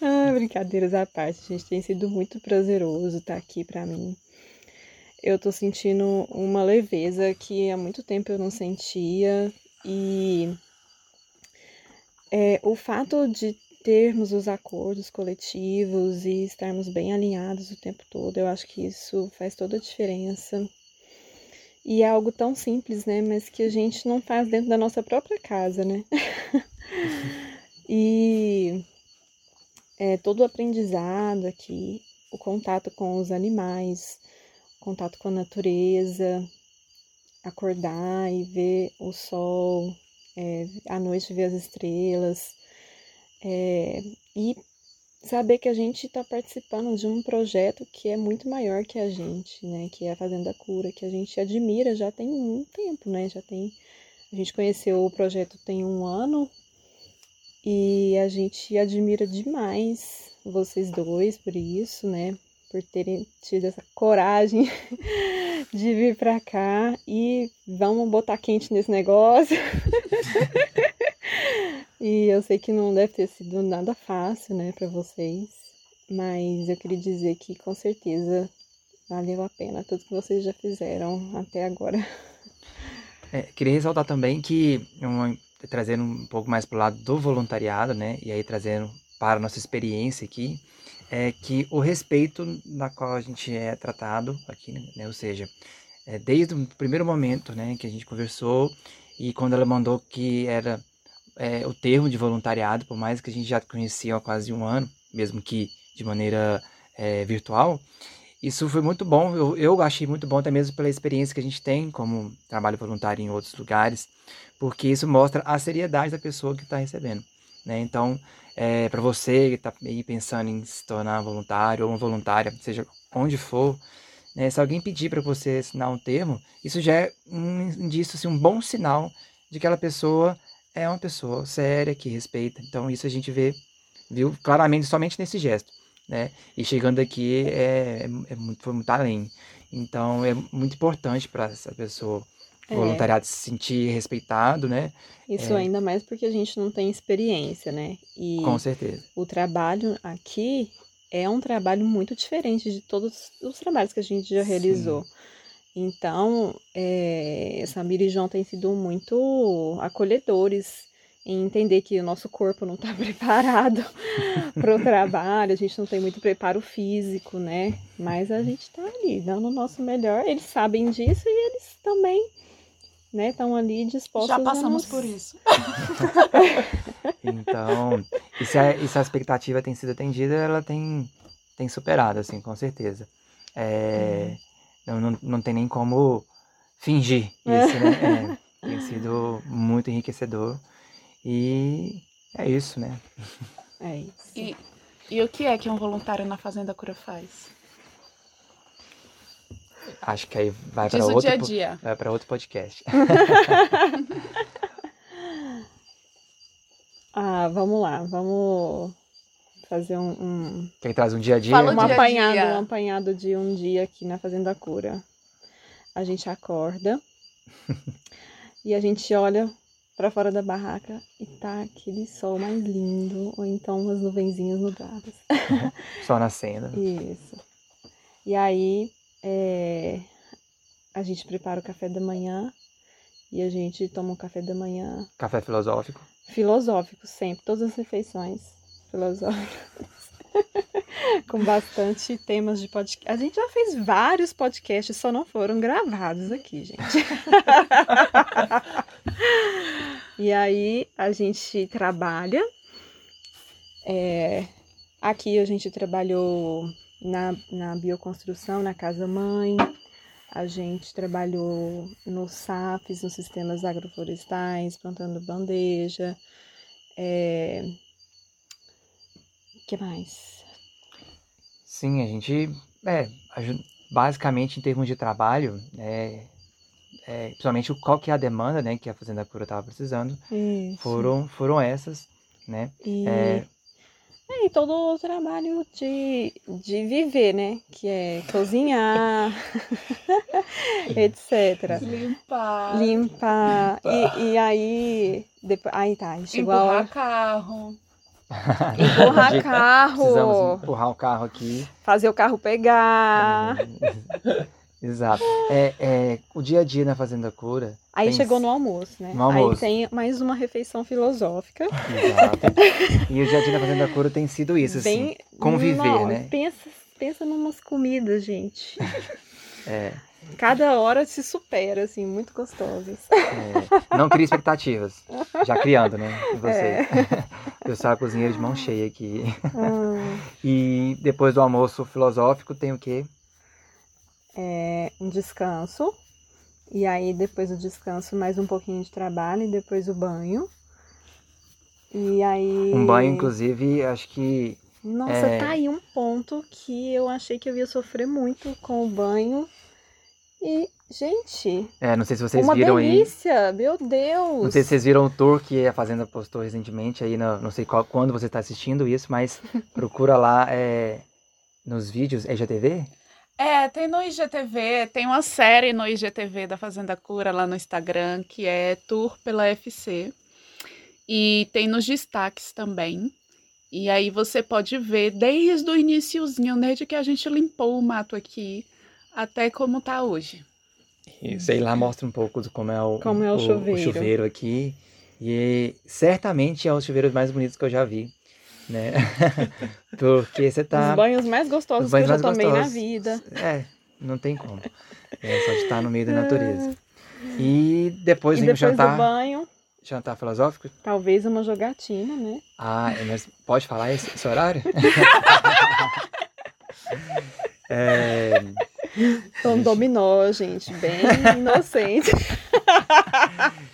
ah, brincadeiras à parte, gente. Tem sido muito prazeroso estar aqui para mim. Eu tô sentindo uma leveza que há muito tempo eu não sentia. E é, o fato de termos os acordos coletivos e estarmos bem alinhados o tempo todo, eu acho que isso faz toda a diferença. E é algo tão simples, né? Mas que a gente não faz dentro da nossa própria casa, né? e é, todo o aprendizado aqui, o contato com os animais, contato com a natureza, acordar e ver o sol, é, à noite ver as estrelas, é, e saber que a gente está participando de um projeto que é muito maior que a gente, né? Que é a Fazenda Cura, que a gente admira já tem um tempo, né? Já tem. A gente conheceu o projeto tem um ano e a gente admira demais vocês dois por isso, né? Por terem tido essa coragem de vir para cá e vamos botar quente nesse negócio. E eu sei que não deve ter sido nada fácil, né, para vocês, mas eu queria dizer que com certeza valeu a pena tudo que vocês já fizeram até agora. É, queria ressaltar também que, uma, trazendo um pouco mais para o lado do voluntariado, né, e aí trazendo para a nossa experiência aqui, é que o respeito na qual a gente é tratado aqui, né, ou seja, é, desde o primeiro momento, né, que a gente conversou e quando ela mandou que era é, o termo de voluntariado, por mais que a gente já conhecia há quase um ano, mesmo que de maneira é, virtual, isso foi muito bom, eu, eu achei muito bom até mesmo pela experiência que a gente tem como trabalho voluntário em outros lugares, porque isso mostra a seriedade da pessoa que está recebendo. Né? Então, é, para você que está pensando em se tornar voluntário ou voluntária, seja onde for, né, se alguém pedir para você assinar um termo, isso já é um indício, assim, um bom sinal de que aquela pessoa é uma pessoa séria, que respeita. Então, isso a gente vê, viu claramente somente nesse gesto. Né? E chegando aqui é, é, é muito, foi muito além. Então, é muito importante para essa pessoa é. voluntariado se sentir respeitado, né? Isso é. ainda mais porque a gente não tem experiência, né? E Com certeza. O trabalho aqui é um trabalho muito diferente de todos os trabalhos que a gente já realizou. Sim. Então, é, Samir e João têm sido muito acolhedores em entender que o nosso corpo não está preparado para o trabalho, a gente não tem muito preparo físico, né? Mas a gente está ali dando o nosso melhor. Eles sabem disso e eles também né, estão ali dispostos Já passamos nos... por isso. então, e se, a, e se a expectativa tem sido atendida, ela tem, tem superado, assim, com certeza. É, hum. não, não, não tem nem como fingir isso, né? É, tem sido muito enriquecedor. E é isso, né? É isso. E, e o que é que um voluntário na Fazenda Cura faz? Acho que aí vai para outro, dia dia. Vai para outro podcast. ah, vamos lá, vamos fazer um, um... Quem traz um dia a dia? Fala um dia apanhado, dia. um apanhado de um dia aqui na Fazenda Cura. A gente acorda e a gente olha para fora da barraca e tá aquele sol mais lindo, ou então umas nuvenzinhas nubradas. Sol nascendo. Isso. E aí é, a gente prepara o café da manhã e a gente toma um café da manhã. Café filosófico? Filosófico, sempre. Todas as refeições filosóficas. Com bastante temas de podcast. A gente já fez vários podcasts, só não foram gravados aqui, gente. e aí a gente trabalha. É, aqui a gente trabalhou na, na bioconstrução, na casa mãe. A gente trabalhou no SAFs, nos sistemas agroflorestais, plantando bandeja. É... que mais? Sim, a gente, é, basicamente em termos de trabalho, é, é, principalmente qual que é a demanda, né, que a Fazenda Cura estava precisando, foram, foram essas, né? E... É, é, e todo o trabalho de, de viver, né? Que é cozinhar, etc. Limpar. Limpar. Limpar. E, e aí. Depois, aí tá. Aí chegou Empurrar a hora. carro. Empurrar carro. Precisamos empurrar o carro aqui. Fazer o carro pegar. Exato. É, é, o dia a dia na Fazenda Cura. Aí tem... chegou no almoço, né? No almoço. Aí tem mais uma refeição filosófica. Exato. e o dia a dia na Fazenda Cura tem sido isso, Bem... assim. Conviver, Não, né? Pensa, pensa numas comidas, gente. É. Cada hora se supera, assim, muito gostosas. É. Não cria expectativas. Já criando, né? Você. É. Eu sou a cozinheira de mão cheia aqui. Hum. E depois do almoço filosófico tem o quê? É, um descanso. E aí, depois do descanso, mais um pouquinho de trabalho e depois o banho. E aí. Um banho, inclusive, acho que. Nossa, é... tá aí um ponto que eu achei que eu ia sofrer muito com o banho. E, gente. É, não sei se vocês uma viram delícia, aí. meu Deus! Não sei se vocês viram o tour que a Fazenda postou recentemente aí, no, não sei qual, quando você está assistindo isso, mas procura lá é, nos vídeos. É GTV? É, tem no IGTV, tem uma série no IGTV da Fazenda Cura lá no Instagram, que é Tour pela FC. E tem nos destaques também. E aí você pode ver desde o iníciozinho, desde que a gente limpou o mato aqui, até como tá hoje. Isso aí lá mostra um pouco de como é o, como é o, o, chuveiro. o chuveiro aqui. E certamente é um dos chuveiros mais bonitos que eu já vi né? Porque você tá. Os banhos mais gostosos banhos que eu já tomei gostosos. na vida. É, não tem como. É só de estar no meio da natureza. E depois e vem depois o jantar. Do banho. Jantar filosófico? Talvez uma jogatina, né? Ah, mas pode falar esse, esse horário? É... Um dominó, gente, bem inocente.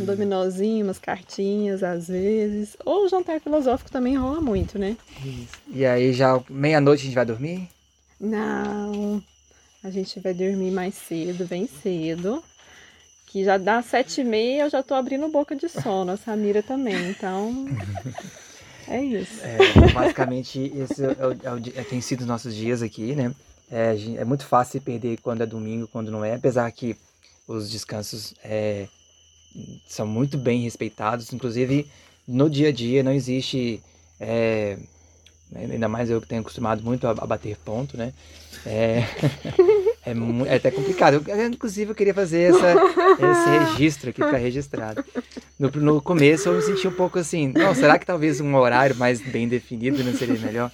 um dominózinho, umas cartinhas às vezes. Ou o jantar filosófico também rola muito, né? Isso. E aí já meia-noite a gente vai dormir? Não. A gente vai dormir mais cedo, bem cedo. Que já dá sete e meia, eu já tô abrindo boca de sono. A Samira também, então. É isso. É, basicamente, esse é o, é o, é, tem sido os nossos dias aqui, né? É, é, muito fácil se perder quando é domingo, quando não é, apesar que os descansos é, são muito bem respeitados. Inclusive, no dia a dia não existe. É, ainda mais eu que tenho acostumado muito a, bater ponto, né? É, é, é, até complicado. Eu, inclusive, eu queria fazer essa, esse registro aqui para registrado. No, no começo, eu me senti um pouco assim: não, será que talvez um horário mais bem definido não seria melhor?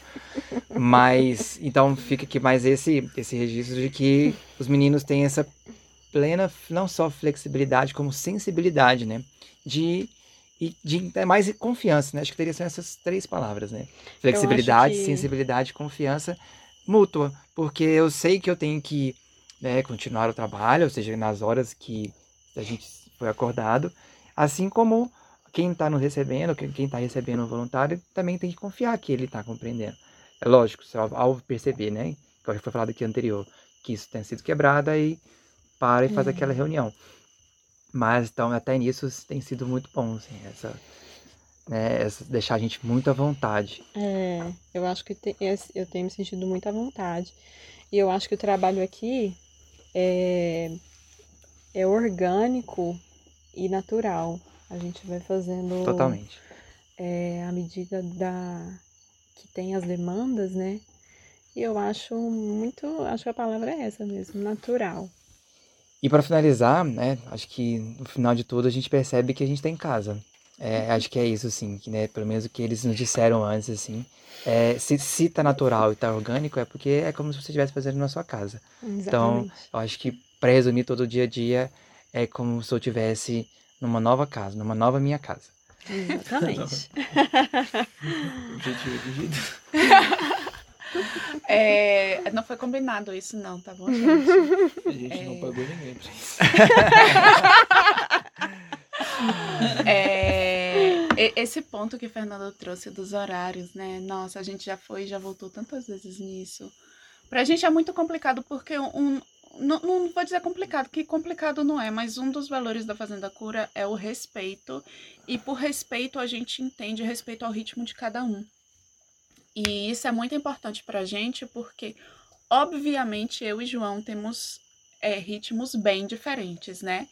Mas, então, fica aqui mais esse, esse registro de que os meninos têm essa plena, não só flexibilidade, como sensibilidade, né? De e de é mais confiança, né? Acho que teria ser essas três palavras, né? Flexibilidade, que... sensibilidade, confiança mútua, porque eu sei que eu tenho que né, continuar o trabalho, ou seja, nas horas que a gente foi acordado, assim como quem está nos recebendo, quem está recebendo o voluntário, também tem que confiar que ele está compreendendo. É lógico, ao perceber, né, que foi falado aqui anterior, que isso tem sido quebrado, aí para e faz é. aquela reunião. Mas então até nisso tem sido muito bom, assim, essa, né, essa, deixar a gente muito à vontade. É, eu acho que te, eu tenho me sentido muito à vontade. E eu acho que o trabalho aqui é, é orgânico e natural. A gente vai fazendo. Totalmente. É, à medida da que tem as demandas, né? E eu acho muito. Acho que a palavra é essa mesmo, natural. E para finalizar, né, acho que no final de tudo a gente percebe que a gente está em casa. É, acho que é isso, assim, que, né, pelo menos o que eles nos disseram antes, assim. É, se, se tá natural e tá orgânico, é porque é como se você estivesse fazendo na sua casa. Exatamente. Então, eu acho que para resumir todo o dia a dia, é como se eu estivesse numa nova casa, numa nova minha casa. Exatamente. É, não foi combinado isso, não, tá bom, gente? A gente é... não pagou ninguém pra isso. é, esse ponto que o Fernando trouxe dos horários, né? Nossa, a gente já foi e já voltou tantas vezes nisso. Pra gente é muito complicado porque um, não, não, vou dizer complicado, que complicado não é, mas um dos valores da Fazenda Cura é o respeito. E por respeito a gente entende respeito ao ritmo de cada um. E isso é muito importante para a gente, porque, obviamente, eu e João temos é, ritmos bem diferentes, né?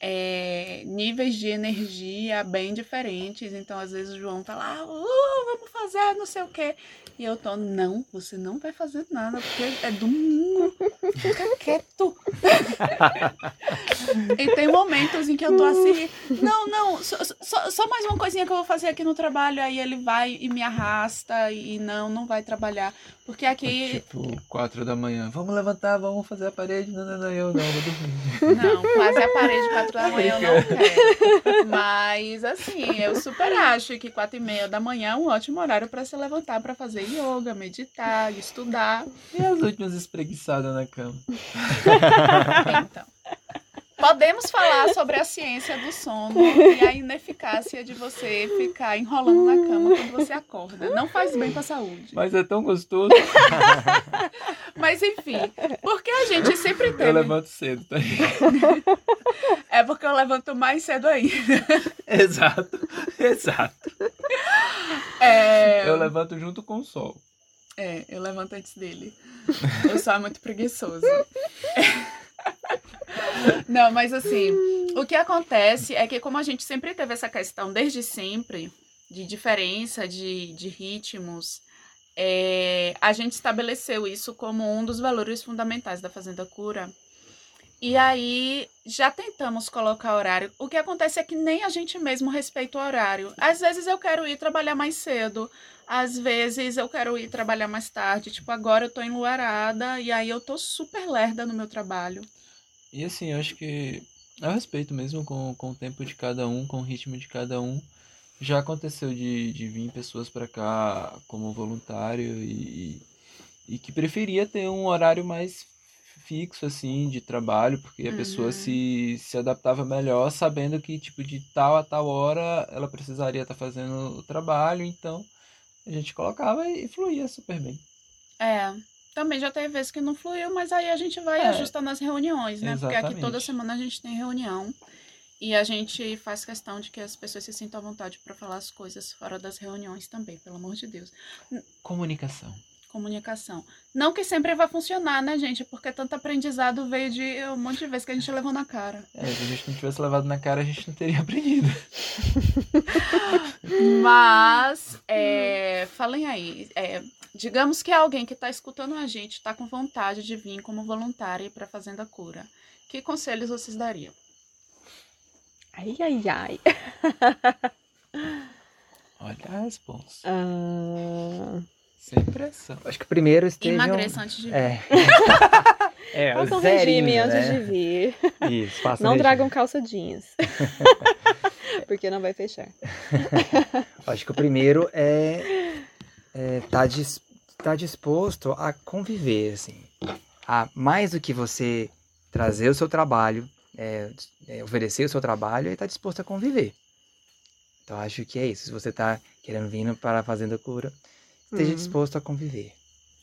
É, níveis de energia bem diferentes. Então, às vezes, o João tá lá, uh, vamos fazer não sei o quê. E eu tô, não, você não vai fazer nada, porque é domingo. Fica quieto. e tem momentos em que eu tô assim, não, não, só, só, só, mais uma coisinha que eu vou fazer aqui no trabalho. Aí ele vai e me arrasta e não, não vai trabalhar. Porque aqui. É tipo, quatro da manhã. Vamos levantar, vamos fazer a parede. Não, não, não, eu não, vou dormir. Não, fazer a parede quatro da manhã eu não quero. Mas, assim, eu super acho que quatro e meia da manhã é um ótimo horário para se levantar para fazer yoga, meditar, estudar. E as últimas espreguiçadas na cama? Então. Podemos falar sobre a ciência do sono e a ineficácia de você ficar enrolando na cama quando você acorda. Não faz bem para a saúde. Mas é tão gostoso. Mas enfim, porque a gente sempre tem. Eu levanto cedo, tá? É porque eu levanto mais cedo ainda. Exato, exato. É... Eu levanto junto com o sol. É, eu levanto antes dele. O sol é muito preguiçoso. É. Não, mas assim, o que acontece é que como a gente sempre teve essa questão desde sempre de diferença de, de ritmos, é, a gente estabeleceu isso como um dos valores fundamentais da Fazenda Cura. E aí já tentamos colocar horário. O que acontece é que nem a gente mesmo respeita o horário. Às vezes eu quero ir trabalhar mais cedo, às vezes eu quero ir trabalhar mais tarde. Tipo, agora eu tô enluarada e aí eu tô super lerda no meu trabalho. E assim, eu acho que a respeito mesmo com, com o tempo de cada um, com o ritmo de cada um. Já aconteceu de, de vir pessoas para cá como voluntário e, e que preferia ter um horário mais fixo assim de trabalho, porque a Uhum. pessoa se, se adaptava melhor sabendo que tipo de tal a tal hora ela precisaria estar fazendo o trabalho, então a gente colocava e fluía super bem. É. Também já teve vezes que não fluiu, mas aí a gente vai É. ajustar nas reuniões, né? Porque aqui toda Exatamente. semana a gente tem reunião. E a gente faz questão de que as pessoas se sintam à vontade para falar as coisas fora das reuniões também, pelo amor de Deus. Comunicação. Comunicação. Não que sempre vai funcionar, né, gente? Porque tanto aprendizado veio de um monte de vezes que a gente levou na cara. É, se a gente não tivesse levado na cara, a gente não teria aprendido. Mas, é, falem aí, é, digamos que alguém que está escutando a gente está com vontade de vir como voluntário para Fazenda Cura. Que conselhos vocês dariam? Ai, ai, ai. Olha a resposta. Ah, Sem pressão. Acho que o primeiro esteja. Emagreça antes de vir. É. é, faça o zerinho, regime antes né? de vir. Isso, faça um Não regime. tragam calça jeans. Porque não vai fechar. Acho que o primeiro é estar tá dis, tá disposto a conviver, assim. A, mais do que você trazer o seu trabalho, é, é, oferecer o seu trabalho, é estar disposto a conviver. Então acho que é isso. Se você está querendo vir para a Fazenda Cura, esteja Uhum. disposto a conviver.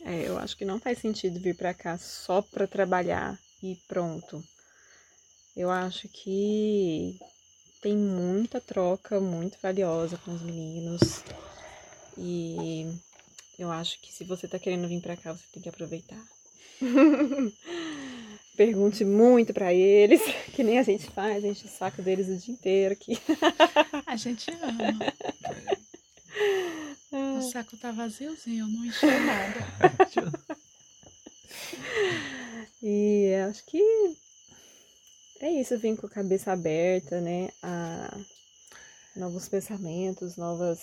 É, eu acho que não faz sentido vir pra cá só pra trabalhar e pronto. Eu acho que tem muita troca muito valiosa com os meninos. E eu acho que se você tá querendo vir pra cá, você tem que aproveitar. Pergunte muito pra eles, que nem a gente faz, a gente o saco deles o dia inteiro aqui. A gente ama. O saco tá vaziozinho, não encheu nada. E acho que é isso, vim com a cabeça aberta, né? A novos pensamentos, novas.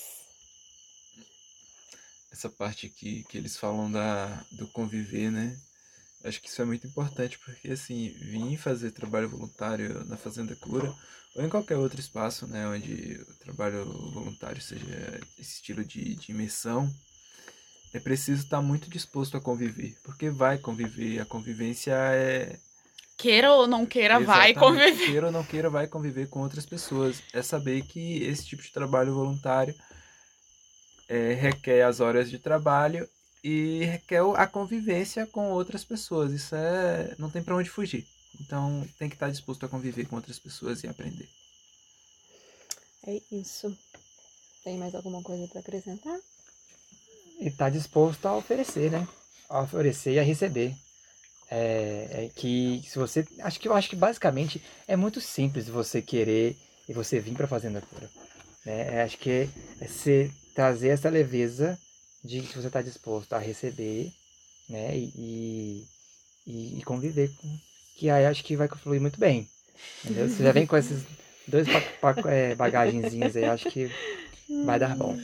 Essa parte que, que eles falam da, do conviver, né? Acho que isso é muito importante, porque assim, vir fazer trabalho voluntário na Fazenda Cura, ou em qualquer outro espaço, né, onde o trabalho voluntário seja esse estilo de, de imersão, é preciso estar muito disposto a conviver, porque vai conviver, a convivência é, Queira ou não queira, vai Exatamente. conviver. Queira ou não queira, vai conviver com outras pessoas. É saber que esse tipo de trabalho voluntário é, requer as horas de trabalho e requer a convivência com outras pessoas. Isso é. não tem pra onde fugir. Então tem que estar disposto a conviver com outras pessoas e aprender. É isso. Tem mais alguma coisa pra acrescentar? E estar disposto a oferecer, né? A oferecer e a receber. É, é que se você. Acho que eu acho que basicamente é muito simples você querer e você vir para a Fazenda Cura. Né? É, acho que é, você trazer essa leveza de que você está disposto a receber, né? E, e, e conviver com. Que aí acho que vai fluir muito bem. Entendeu? Você já vem com esses dois é, bagagenzinhos aí, acho que vai dar bom.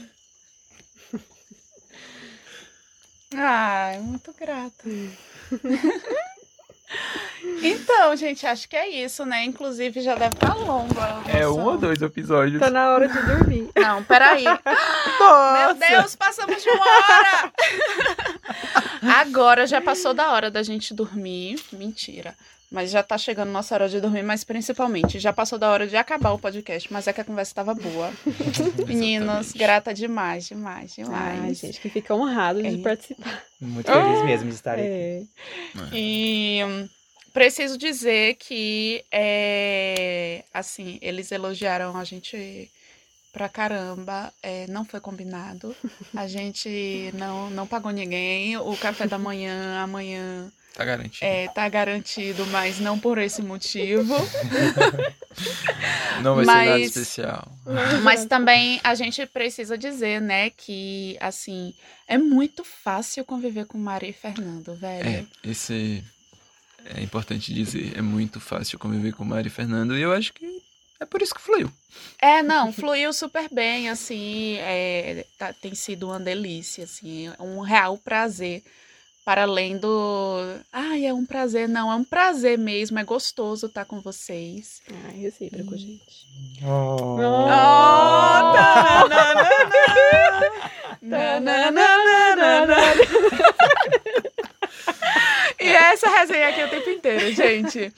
Ai, muito grata. então, gente, acho que é isso, né? Inclusive já deve estar longo. a É um nossa- ou dois episódios. Tá na hora de dormir. Não, peraí. Meu Deus, passamos de uma hora! Agora já passou da hora da gente dormir. Mentira. Mas já tá chegando nossa hora de dormir, mas principalmente já passou da hora de acabar o podcast, mas é que a conversa tava boa. Meninos, grata demais, demais, demais. Ai, gente, que fica honrado de É. participar. Muito feliz mesmo de estar aqui. É. E hum, preciso dizer que, é, assim, eles elogiaram a gente pra caramba. é, não foi combinado. A gente não, não pagou ninguém. O café da manhã, amanhã, Tá garantido. é, tá garantido, mas não por esse motivo. Não vai ser nada mas- especial. Mas também a gente precisa dizer, né, que, assim, é muito fácil conviver com Maria e Fernando, velho. É, esse é importante dizer. É muito fácil conviver com Mari e Fernando e eu acho que é por isso que fluiu. É, não, fluiu super bem, assim, é, tá- tem sido uma delícia, assim, é um real prazer, para além do, ai, é um prazer, não, é um prazer mesmo, é gostoso estar com vocês. Ai, recíproco, gente. Oh. Oh, tananana. Na, na, na, na, na, na. E essa resenha aqui o tempo inteiro, gente.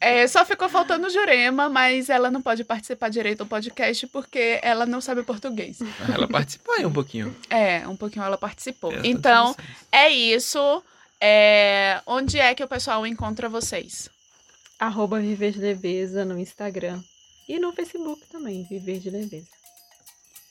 É, só ficou faltando Jurema, mas ela não pode participar direito do podcast porque ela não sabe português. Ela participou aí um pouquinho. É, um pouquinho ela participou. É, Então, é isso. É, onde é que o pessoal encontra vocês? Arroba Viver de Leveza no Instagram. E no Facebook também, Viver de Leveza.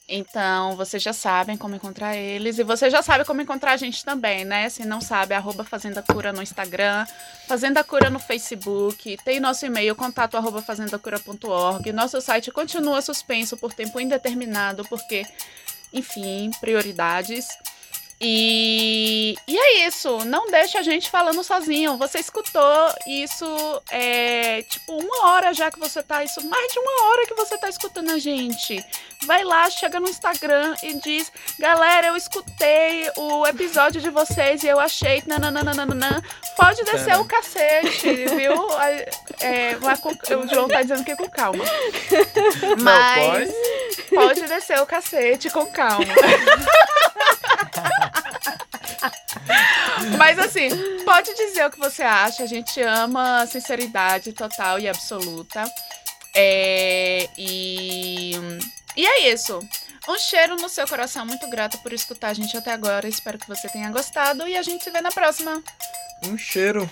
Então, vocês já sabem como encontrar eles. E você já sabe como encontrar a gente também, né? Se não sabe, arroba Fazenda Cura no Instagram, Fazenda Cura no Facebook, tem nosso e-mail, contato arroba fazendacura.org. Nosso site continua suspenso por tempo indeterminado, porque, enfim, prioridades. E, e é isso, não deixa a gente falando sozinho. Você escutou isso, é, tipo, uma hora já que você tá, isso, mais de uma hora que você tá escutando a gente. Vai lá, chega no Instagram e diz: Galera, eu escutei o episódio de vocês e eu achei. Nananana. Pode descer o cacete, viu? É, o João tá dizendo que é com calma. Mas pode descer o cacete com calma. Mas assim, pode dizer o que você acha. A gente ama a sinceridade total e absoluta. É, e, e é isso. Um cheiro no seu coração. Muito grata por escutar a gente até agora. Espero que você tenha gostado. E a gente se vê na próxima. Um cheiro.